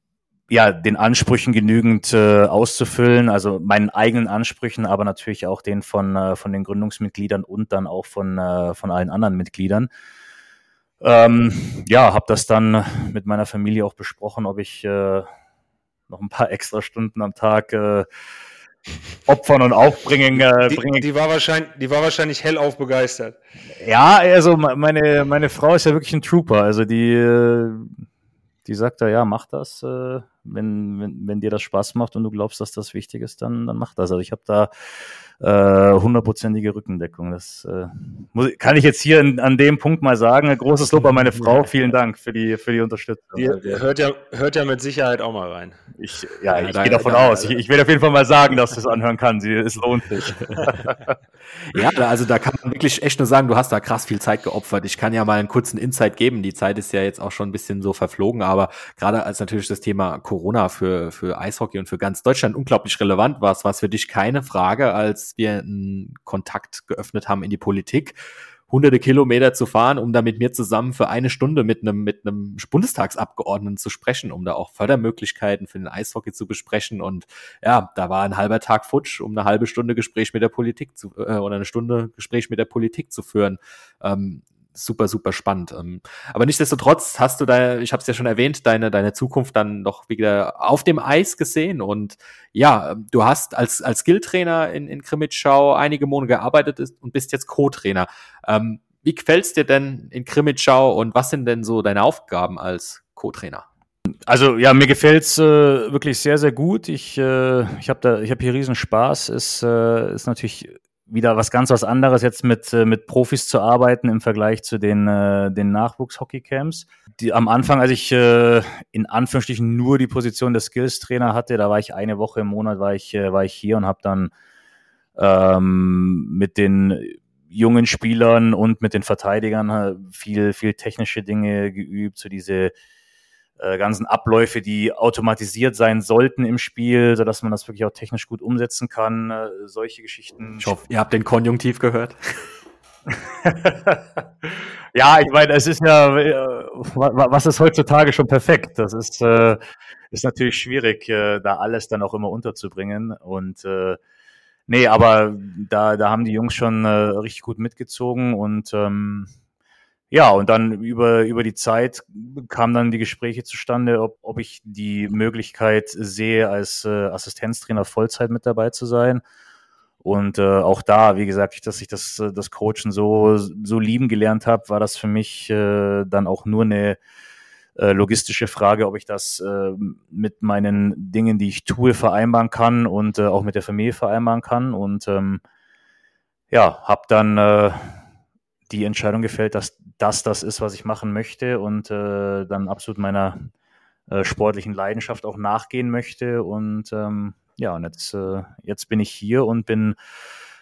Speaker 1: ja, den Ansprüchen genügend äh, auszufüllen, also meinen eigenen Ansprüchen, aber natürlich auch den von, äh, von den Gründungsmitgliedern und dann auch von, äh, von allen anderen Mitgliedern. Ähm, ja, habe das dann mit meiner Familie auch besprochen, ob ich äh, noch ein paar extra Stunden am Tag äh, opfern und aufbringen. Äh,
Speaker 3: die, die, war wahrscheinlich, die war wahrscheinlich hellauf begeistert.
Speaker 1: Ja, also meine, meine Frau ist ja wirklich ein Trooper. Also die, äh, die sagt da, ja, mach das. Äh, wenn, wenn, wenn dir das Spaß macht und du glaubst, dass das wichtig ist, dann, dann mach das. Also ich habe da hundertprozentige Rückendeckung. Das äh, muss, kann ich jetzt hier in, an dem Punkt mal sagen. Ein großes Lob an meine Frau. Vielen Dank für die, für die Unterstützung. Die
Speaker 3: hört, ja, hört ja mit Sicherheit auch mal rein.
Speaker 1: Ich, ja, ich ja, gehe davon da, aus. Ich, ich werde auf jeden Fall mal sagen, dass du es anhören kann. Sie, es lohnt sich.
Speaker 4: ja, also da kann man wirklich echt nur sagen, du hast da krass viel Zeit geopfert. Ich kann ja mal einen kurzen Insight geben. Die Zeit ist ja jetzt auch schon ein bisschen so verflogen, aber gerade als natürlich das Thema Corona für, für Eishockey und für ganz Deutschland unglaublich relevant war, war es für dich keine Frage, als wir einen Kontakt geöffnet haben in die Politik, hunderte Kilometer zu fahren, um da mit mir zusammen für eine Stunde mit einem, mit einem Bundestagsabgeordneten zu sprechen, um da auch Fördermöglichkeiten für den Eishockey zu besprechen. Und ja, da war ein halber Tag futsch, um eine halbe Stunde Gespräch mit der Politik zu, äh, oder eine Stunde Gespräch mit der Politik zu führen. Ähm, super, super spannend. Ähm, aber nichtsdestotrotz hast du da, ich habe es ja schon erwähnt, deine, deine Zukunft dann doch wieder auf dem Eis gesehen. Und ja, du hast als, als Skilltrainer in, in Krimitschau einige Monate gearbeitet und bist jetzt Co-Trainer. Ähm, wie gefällt's dir denn in Krimitschau und was sind denn so deine Aufgaben als Co-Trainer?
Speaker 1: Also ja, mir gefällt's äh, wirklich sehr, sehr gut. Ich, äh, ich habe habe hier riesen Spaß. Es äh, ist natürlich wieder was ganz was anderes, jetzt mit, äh, mit Profis zu arbeiten im Vergleich zu den, äh, den Nachwuchs-Hockey-Camps. Die, am Anfang, als ich äh, in Anführungsstrichen nur die Position des Skills-Trainer hatte, da war ich eine Woche im Monat, war ich, äh, war ich hier und habe dann ähm, mit den jungen Spielern und mit den Verteidigern äh, viel, viel technische Dinge geübt, so diese äh, ganzen Abläufe, die automatisiert sein sollten im Spiel, so dass man das wirklich auch technisch gut umsetzen kann. Äh, solche Geschichten.
Speaker 4: Ich hoffe, ihr habt den Konjunktiv gehört.
Speaker 1: ja, ich meine, es ist ja, äh, was ist heutzutage schon perfekt? Das ist, äh, ist natürlich schwierig, äh, da alles dann auch immer unterzubringen. Und nee, aber da, da haben die Jungs schon richtig gut mitgezogen und ähm, ja, und dann über, über die Zeit kamen dann die Gespräche zustande, ob, ob ich die Möglichkeit sehe, als äh, Assistenztrainer Vollzeit mit dabei zu sein. Und äh, auch da, wie gesagt, dass ich das, äh, das Coachen so, so lieben gelernt habe, war das für mich äh, dann auch nur eine äh, logistische Frage, ob ich das äh, mit meinen Dingen, die ich tue, vereinbaren kann und äh, auch mit der Familie vereinbaren kann. Und ähm, ja, habe dann äh, die Entscheidung gefällt, dass das das ist, was ich machen möchte und äh, dann absolut meiner äh, sportlichen Leidenschaft auch nachgehen möchte. Und ähm, ja, und jetzt, äh, jetzt bin ich hier und bin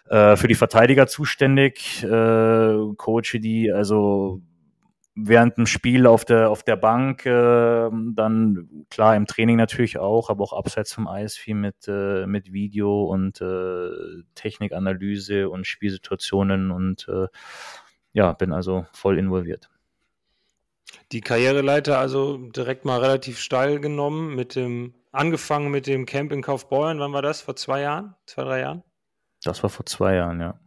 Speaker 1: äh, für die Verteidiger zuständig, äh, coache die also während dem Spiel auf der, auf der Bank, äh, dann klar im Training natürlich auch, aber auch abseits vom Eis viel mit, äh, mit Video und äh, Technikanalyse und Spielsituationen und äh, ja, bin also voll involviert.
Speaker 3: Die Karriereleiter also direkt mal relativ steil genommen, mit dem, angefangen mit dem Camp in Kaufbeuren, wann war das? Vor zwei Jahren? Zwei, drei Jahren?
Speaker 1: Das war vor zwei Jahren, ja.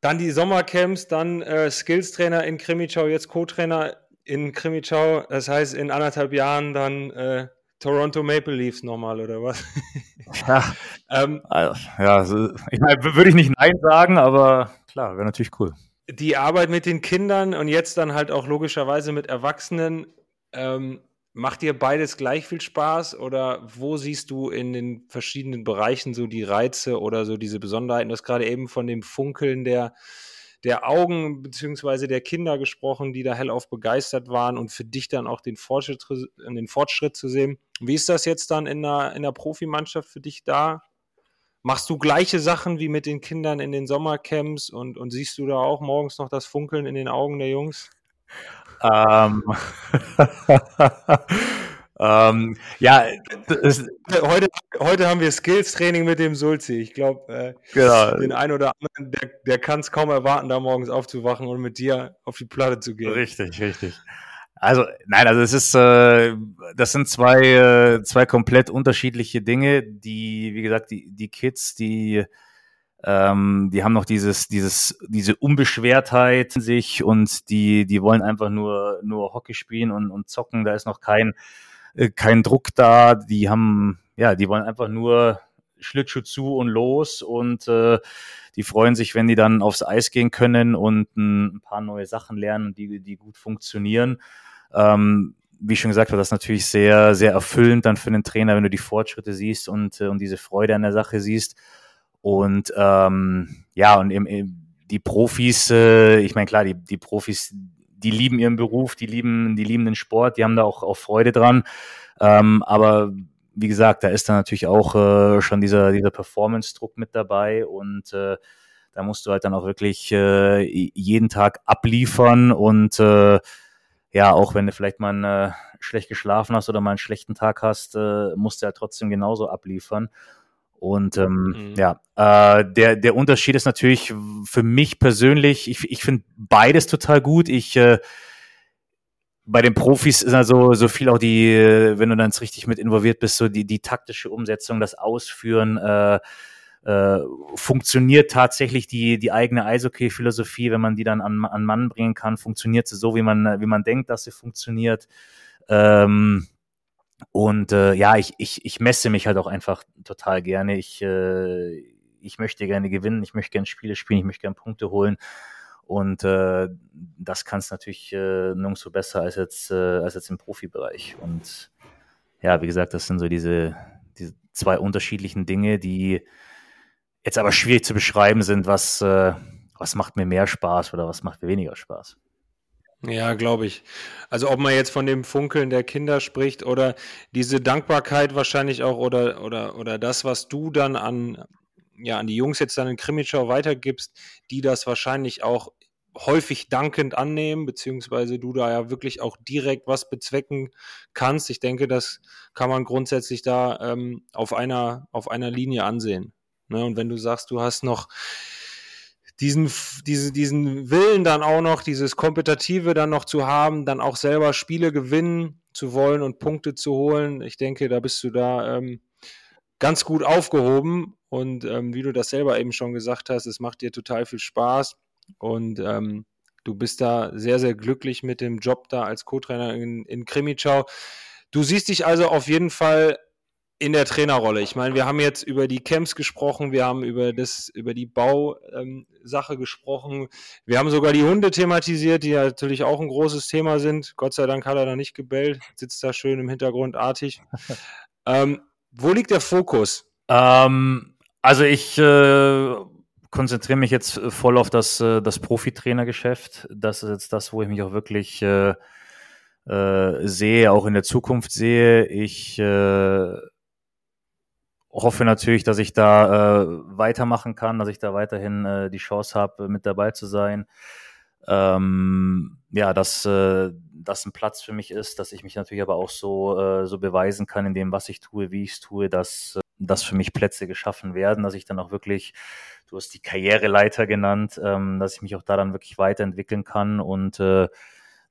Speaker 3: Dann die Sommercamps, dann äh, Skills-Trainer in Krimichau, jetzt Co-Trainer in Krimichau. Das heißt, in anderthalb Jahren dann äh, Toronto Maple Leafs nochmal, oder was?
Speaker 1: ja, ähm, also, ja also, ich meine, würde ich nicht Nein sagen, aber klar, wäre natürlich cool
Speaker 3: die Arbeit mit den Kindern und jetzt dann halt auch logischerweise mit Erwachsenen, ähm, macht dir beides gleich viel Spaß oder wo siehst du in den verschiedenen Bereichen so die Reize oder so diese Besonderheiten? Du hast gerade eben von dem Funkeln der, der Augen beziehungsweise der Kinder gesprochen, die da hellauf begeistert waren und für dich dann auch den Fortschritt, den Fortschritt zu sehen. Wie ist das jetzt dann in der, in der Profimannschaft für dich da? Machst du gleiche Sachen wie mit den Kindern in den Sommercamps und, und siehst du da auch morgens noch das Funkeln in den Augen der Jungs?
Speaker 1: Ähm. ähm, ja,
Speaker 3: heute, heute haben wir Skills-Training mit dem Sulzi. Ich glaube, äh, genau. den einen oder anderen, der, der kann es kaum erwarten, da morgens aufzuwachen und mit dir auf die Platte zu gehen.
Speaker 1: Richtig, richtig. Also nein, also es ist, äh, das sind zwei, äh, zwei komplett unterschiedliche Dinge, die, wie gesagt, die, die Kids, die, ähm, die haben noch dieses, dieses, diese Unbeschwertheit in sich und die, die wollen einfach nur, nur Hockey spielen und, und zocken. Da ist noch kein, äh, kein Druck da. Die haben, ja, die wollen einfach nur Schlittschuh zu und los und äh, die freuen sich, wenn die dann aufs Eis gehen können und ein, paar neue Sachen lernen, die, die gut funktionieren. Ähm, wie schon gesagt habe, das ist natürlich sehr, sehr erfüllend dann für den Trainer, wenn du die Fortschritte siehst und, äh, und diese Freude an der Sache siehst. Und ähm, ja, und im, im, die Profis, äh, ich meine, klar, die, die Profis, die lieben ihren Beruf, die lieben, die lieben den Sport, die haben da auch, auch Freude dran. Ähm, aber wie gesagt, da ist dann natürlich auch äh, schon dieser, dieser Performance-Druck mit dabei und äh, da musst du halt dann auch wirklich äh, jeden Tag abliefern und äh, ja, auch wenn du vielleicht mal äh, schlecht geschlafen hast oder mal einen schlechten Tag hast, äh, musst du ja trotzdem genauso abliefern. Und ähm, mhm. ja, äh, der, der Unterschied ist natürlich für mich persönlich, ich, ich finde beides total gut. Ich äh, bei den Profis ist also so viel auch die, wenn du dann richtig mit involviert bist, so die, die taktische Umsetzung, das Ausführen, äh, äh, funktioniert tatsächlich die, die eigene Eishockey-Philosophie, wenn man die dann an, an Mann bringen kann, funktioniert sie so, wie man, wie man denkt, dass sie funktioniert. Ähm, und äh, ja, ich, ich, ich messe mich halt auch einfach total gerne. Ich, äh, ich möchte gerne gewinnen, ich möchte gerne Spiele spielen, ich möchte gerne Punkte holen. Und äh, das kann es natürlich äh, nirgendwo besser als jetzt, äh, als jetzt im Profibereich. Und ja, wie gesagt, das sind so diese, diese zwei unterschiedlichen Dinge, die jetzt aber schwierig zu beschreiben sind, was, äh, was macht mir mehr Spaß oder was macht mir weniger Spaß.
Speaker 3: Ja, glaube ich. Also ob man jetzt von dem Funkeln der Kinder spricht oder diese Dankbarkeit wahrscheinlich auch oder, oder, oder das, was du dann an, ja, an die Jungs jetzt dann in Krimitschau weitergibst, die das wahrscheinlich auch häufig dankend annehmen, beziehungsweise du da ja wirklich auch direkt was bezwecken kannst. Ich denke, das kann man grundsätzlich da ähm, auf, einer, auf einer Linie ansehen. Ne? Und wenn du sagst, du hast noch diesen, diese, diesen Willen dann auch noch, dieses Kompetitive dann noch zu haben, dann auch selber Spiele gewinnen zu wollen und Punkte zu holen, ich denke, da bist du da ähm, ganz gut aufgehoben. Und ähm, wie du das selber eben schon gesagt hast, es macht dir total viel Spaß. Und ähm, du bist da sehr, sehr glücklich mit dem Job da als Co-Trainer in, in Krimichau. Du siehst dich also auf jeden Fall in der Trainerrolle. Ich meine, wir haben jetzt über die Camps gesprochen, wir haben über das, über die Bausache ähm, gesprochen, wir haben sogar die Hunde thematisiert, die natürlich auch ein großes Thema sind. Gott sei Dank hat er da nicht gebellt, sitzt da schön im Hintergrund artig. ähm, wo liegt der Fokus?
Speaker 1: Ähm, also ich äh, konzentriere mich jetzt voll auf das, äh, das Profitrainergeschäft. Das ist jetzt das, wo ich mich auch wirklich äh, äh sehe, auch in der Zukunft sehe. Ich äh, hoffe natürlich, dass ich da äh, weitermachen kann, dass ich da weiterhin die Chance habe, mit dabei zu sein. Ähm, ja, dass äh, das ein Platz für mich ist, dass ich mich natürlich aber auch so, äh, so beweisen kann in dem, was ich tue, wie ich es tue, dass, äh, dass für mich Plätze geschaffen werden, dass ich dann auch wirklich, du hast die Karriereleiter genannt, ähm, dass ich mich auch da dann wirklich weiterentwickeln kann und äh,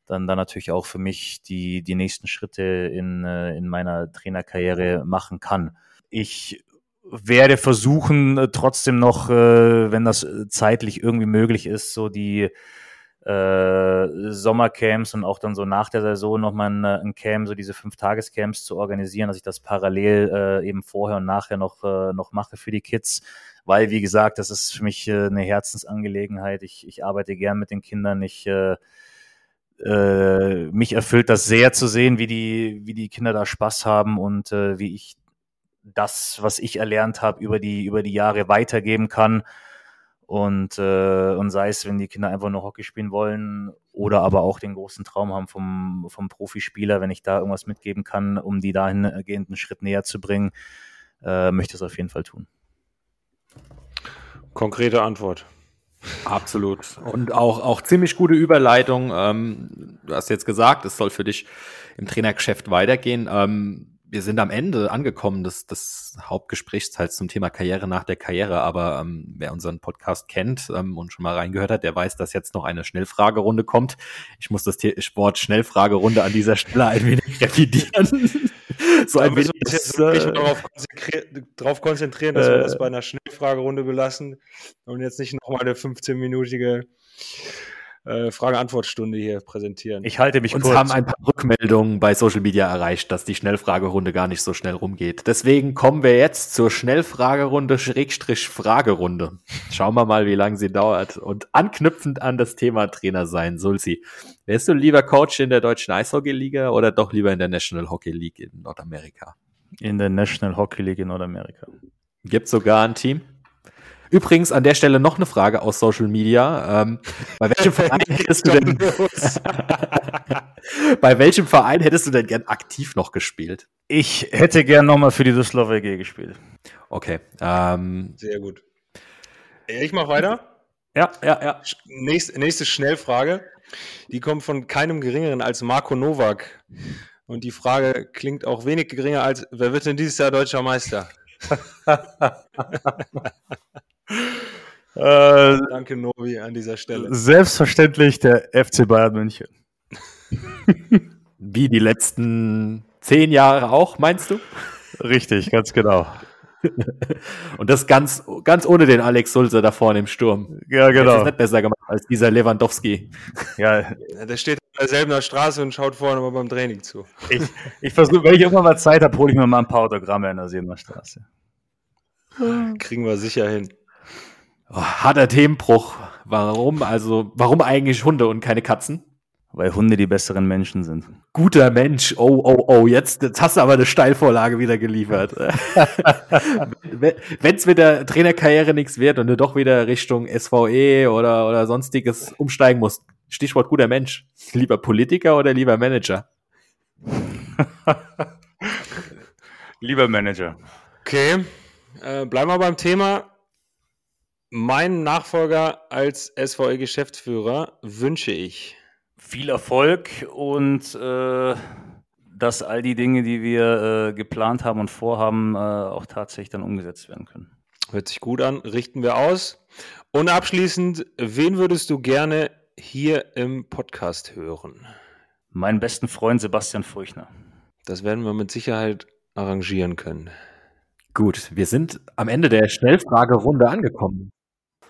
Speaker 1: dann, dann natürlich auch für mich die, die nächsten Schritte in, äh, in meiner Trainerkarriere machen kann. Ich werde versuchen, äh, trotzdem noch, wenn das zeitlich irgendwie möglich ist, so die äh, Sommercamps und auch dann so nach der Saison nochmal ein, ein Camp, so diese Fünf-Tages-Camps zu organisieren, dass ich das parallel äh, eben vorher und nachher noch, äh, noch mache für die Kids. Weil, wie gesagt, das ist für mich äh, eine Herzensangelegenheit. Ich, ich arbeite gern mit den Kindern. Ich äh, äh, mich erfüllt das sehr zu sehen, wie die, wie die Kinder da Spaß haben und äh, wie ich das, was ich erlernt habe, über die, über die Jahre weitergeben kann. Und, äh, und sei es, wenn die Kinder einfach nur Hockey spielen wollen oder aber auch den großen Traum haben vom, vom Profispieler, wenn ich da irgendwas mitgeben kann, um die dahingehenden Schritt näher zu bringen, äh, möchte ich es auf jeden Fall tun.
Speaker 3: Konkrete Antwort.
Speaker 4: Absolut. Und auch, auch ziemlich gute Überleitung. Ähm, du hast jetzt gesagt, es soll für dich im Trainergeschäft weitergehen. Ähm, wir sind am Ende angekommen des, des Hauptgesprächsteils zum Thema Karriere nach der Karriere. Aber ähm, wer unseren Podcast kennt ähm, und schon mal reingehört hat, der weiß, dass jetzt noch eine Schnellfragerunde kommt. Ich muss das Wort Schnellfragerunde an dieser Stelle ein wenig revidieren.
Speaker 3: so ein wenig. Jetzt äh, darauf, konzentrieren, darauf konzentrieren, dass äh, wir das bei einer Schnellfragerunde belassen und jetzt nicht nochmal eine 15-minütige äh, Frage-Antwort-Stunde hier präsentieren.
Speaker 4: Ich halte mich Uns kurz. haben ein paar Rückmeldungen bei Social Media erreicht, dass die Schnellfragerunde gar nicht so schnell rumgeht. Deswegen kommen wir jetzt zur Schnellfragerunde Schrägstrich Fragerunde. Schauen wir mal, wie lange sie dauert. Und anknüpfend an das Thema Trainer sein, Sulzi. Wärst du lieber Coach in der deutschen Eishockey-Liga oder doch lieber in der National Hockey League in Nordamerika?
Speaker 1: In der National Hockey League in Nordamerika.
Speaker 4: Gibt sogar ein Team? Übrigens an der Stelle noch eine Frage aus Social Media. Ähm, bei welchem Verein hättest du denn bei welchem Verein hättest du denn gern aktiv noch gespielt?
Speaker 1: Ich hätte gern nochmal für die Düsseldorfer EG gespielt.
Speaker 4: Okay. Ähm,
Speaker 3: Sehr gut. Ich mache weiter.
Speaker 4: Ja, ja, ja.
Speaker 3: Nächste, nächste Schnellfrage. Die kommt von keinem geringeren als Marco Nowak. Und die Frage klingt auch wenig geringer als, wer wird denn dieses Jahr deutscher Meister?
Speaker 1: Äh, Danke, Novi, an dieser Stelle. Selbstverständlich der FC Bayern München.
Speaker 4: Wie die letzten zehn Jahre auch, meinst du?
Speaker 1: Richtig, ganz genau.
Speaker 4: Und das ganz, ganz ohne den Alex Sulzer da vorne im Sturm.
Speaker 1: Ja, genau. Das ist
Speaker 4: nicht besser gemacht als dieser Lewandowski.
Speaker 3: Ja, der steht an derselben Straße und schaut vorne mal beim Training zu.
Speaker 1: Ich, ich versuche, wenn ich irgendwann mal Zeit habe, hole ich mir mal ein paar Autogramme an der Seemer Straße.
Speaker 3: Kriegen wir sicher hin.
Speaker 4: Oh, harter Themenbruch. Warum? Also, warum eigentlich Hunde und keine Katzen?
Speaker 1: Weil Hunde die besseren Menschen sind.
Speaker 4: Guter Mensch. Oh, oh, oh. Jetzt, jetzt hast du aber eine Steilvorlage wieder geliefert. Wenn es mit der Trainerkarriere nichts wird und du doch wieder Richtung SVE oder, oder sonstiges umsteigen musst. Stichwort guter Mensch. Lieber Politiker oder lieber Manager?
Speaker 1: lieber Manager.
Speaker 3: Okay. Äh, bleiben wir beim Thema. Mein Nachfolger als SVE-Geschäftsführer wünsche ich
Speaker 1: viel Erfolg und äh, dass all die Dinge, die wir äh, geplant haben und vorhaben, äh, auch tatsächlich dann umgesetzt werden können.
Speaker 3: Hört sich gut an, richten wir aus. Und abschließend, wen würdest du gerne hier im Podcast hören?
Speaker 1: Meinen besten Freund Sebastian Furchner.
Speaker 3: Das werden wir mit Sicherheit arrangieren können.
Speaker 4: Gut, wir sind am Ende der Schnellfragerunde angekommen.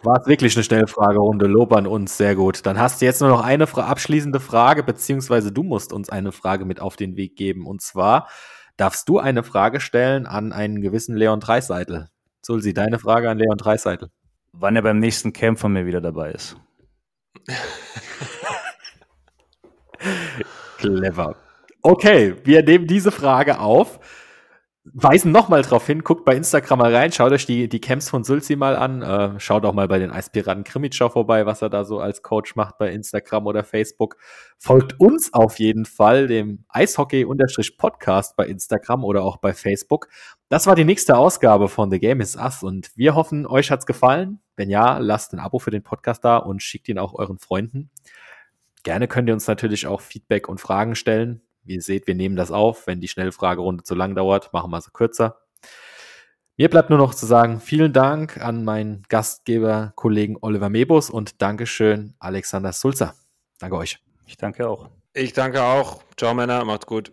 Speaker 4: War es wirklich eine Schnellfragerunde? Lob an uns, sehr gut. Dann hast du jetzt nur noch eine abschließende Frage, beziehungsweise du musst uns eine Frage mit auf den Weg geben. Und zwar darfst du eine Frage stellen an einen gewissen Leon Dreiseitel. Sulsi, deine Frage an Leon Dreiseitel.
Speaker 1: Wann er beim nächsten Camp von mir wieder dabei ist.
Speaker 4: Clever. Okay, wir nehmen diese Frage auf weisen nochmal drauf hin, guckt bei Instagram mal rein, schaut euch die, die Camps von Sulzi mal an, äh, schaut auch mal bei den Eispiraten Krimitschau vorbei, was er da so als Coach macht bei Instagram oder Facebook. Folgt uns auf jeden Fall, dem Eishockey-Podcast bei Instagram oder auch bei Facebook. Das war die nächste Ausgabe von The Game is Us und wir hoffen, euch hat's gefallen. Wenn ja, lasst ein Abo für den Podcast da und schickt ihn auch euren Freunden. Gerne könnt ihr uns natürlich auch Feedback und Fragen stellen. Wie ihr seht, wir nehmen das auf. Wenn die Schnellfragerunde zu lang dauert, machen wir sie kürzer. Mir bleibt nur noch zu sagen, vielen Dank an meinen Gastgeber, Kollegen Oliver Mebus und Dankeschön, Alexander Sulzer. Danke euch.
Speaker 1: Ich danke auch.
Speaker 3: Ich danke auch. Ciao, Männer. Macht's gut.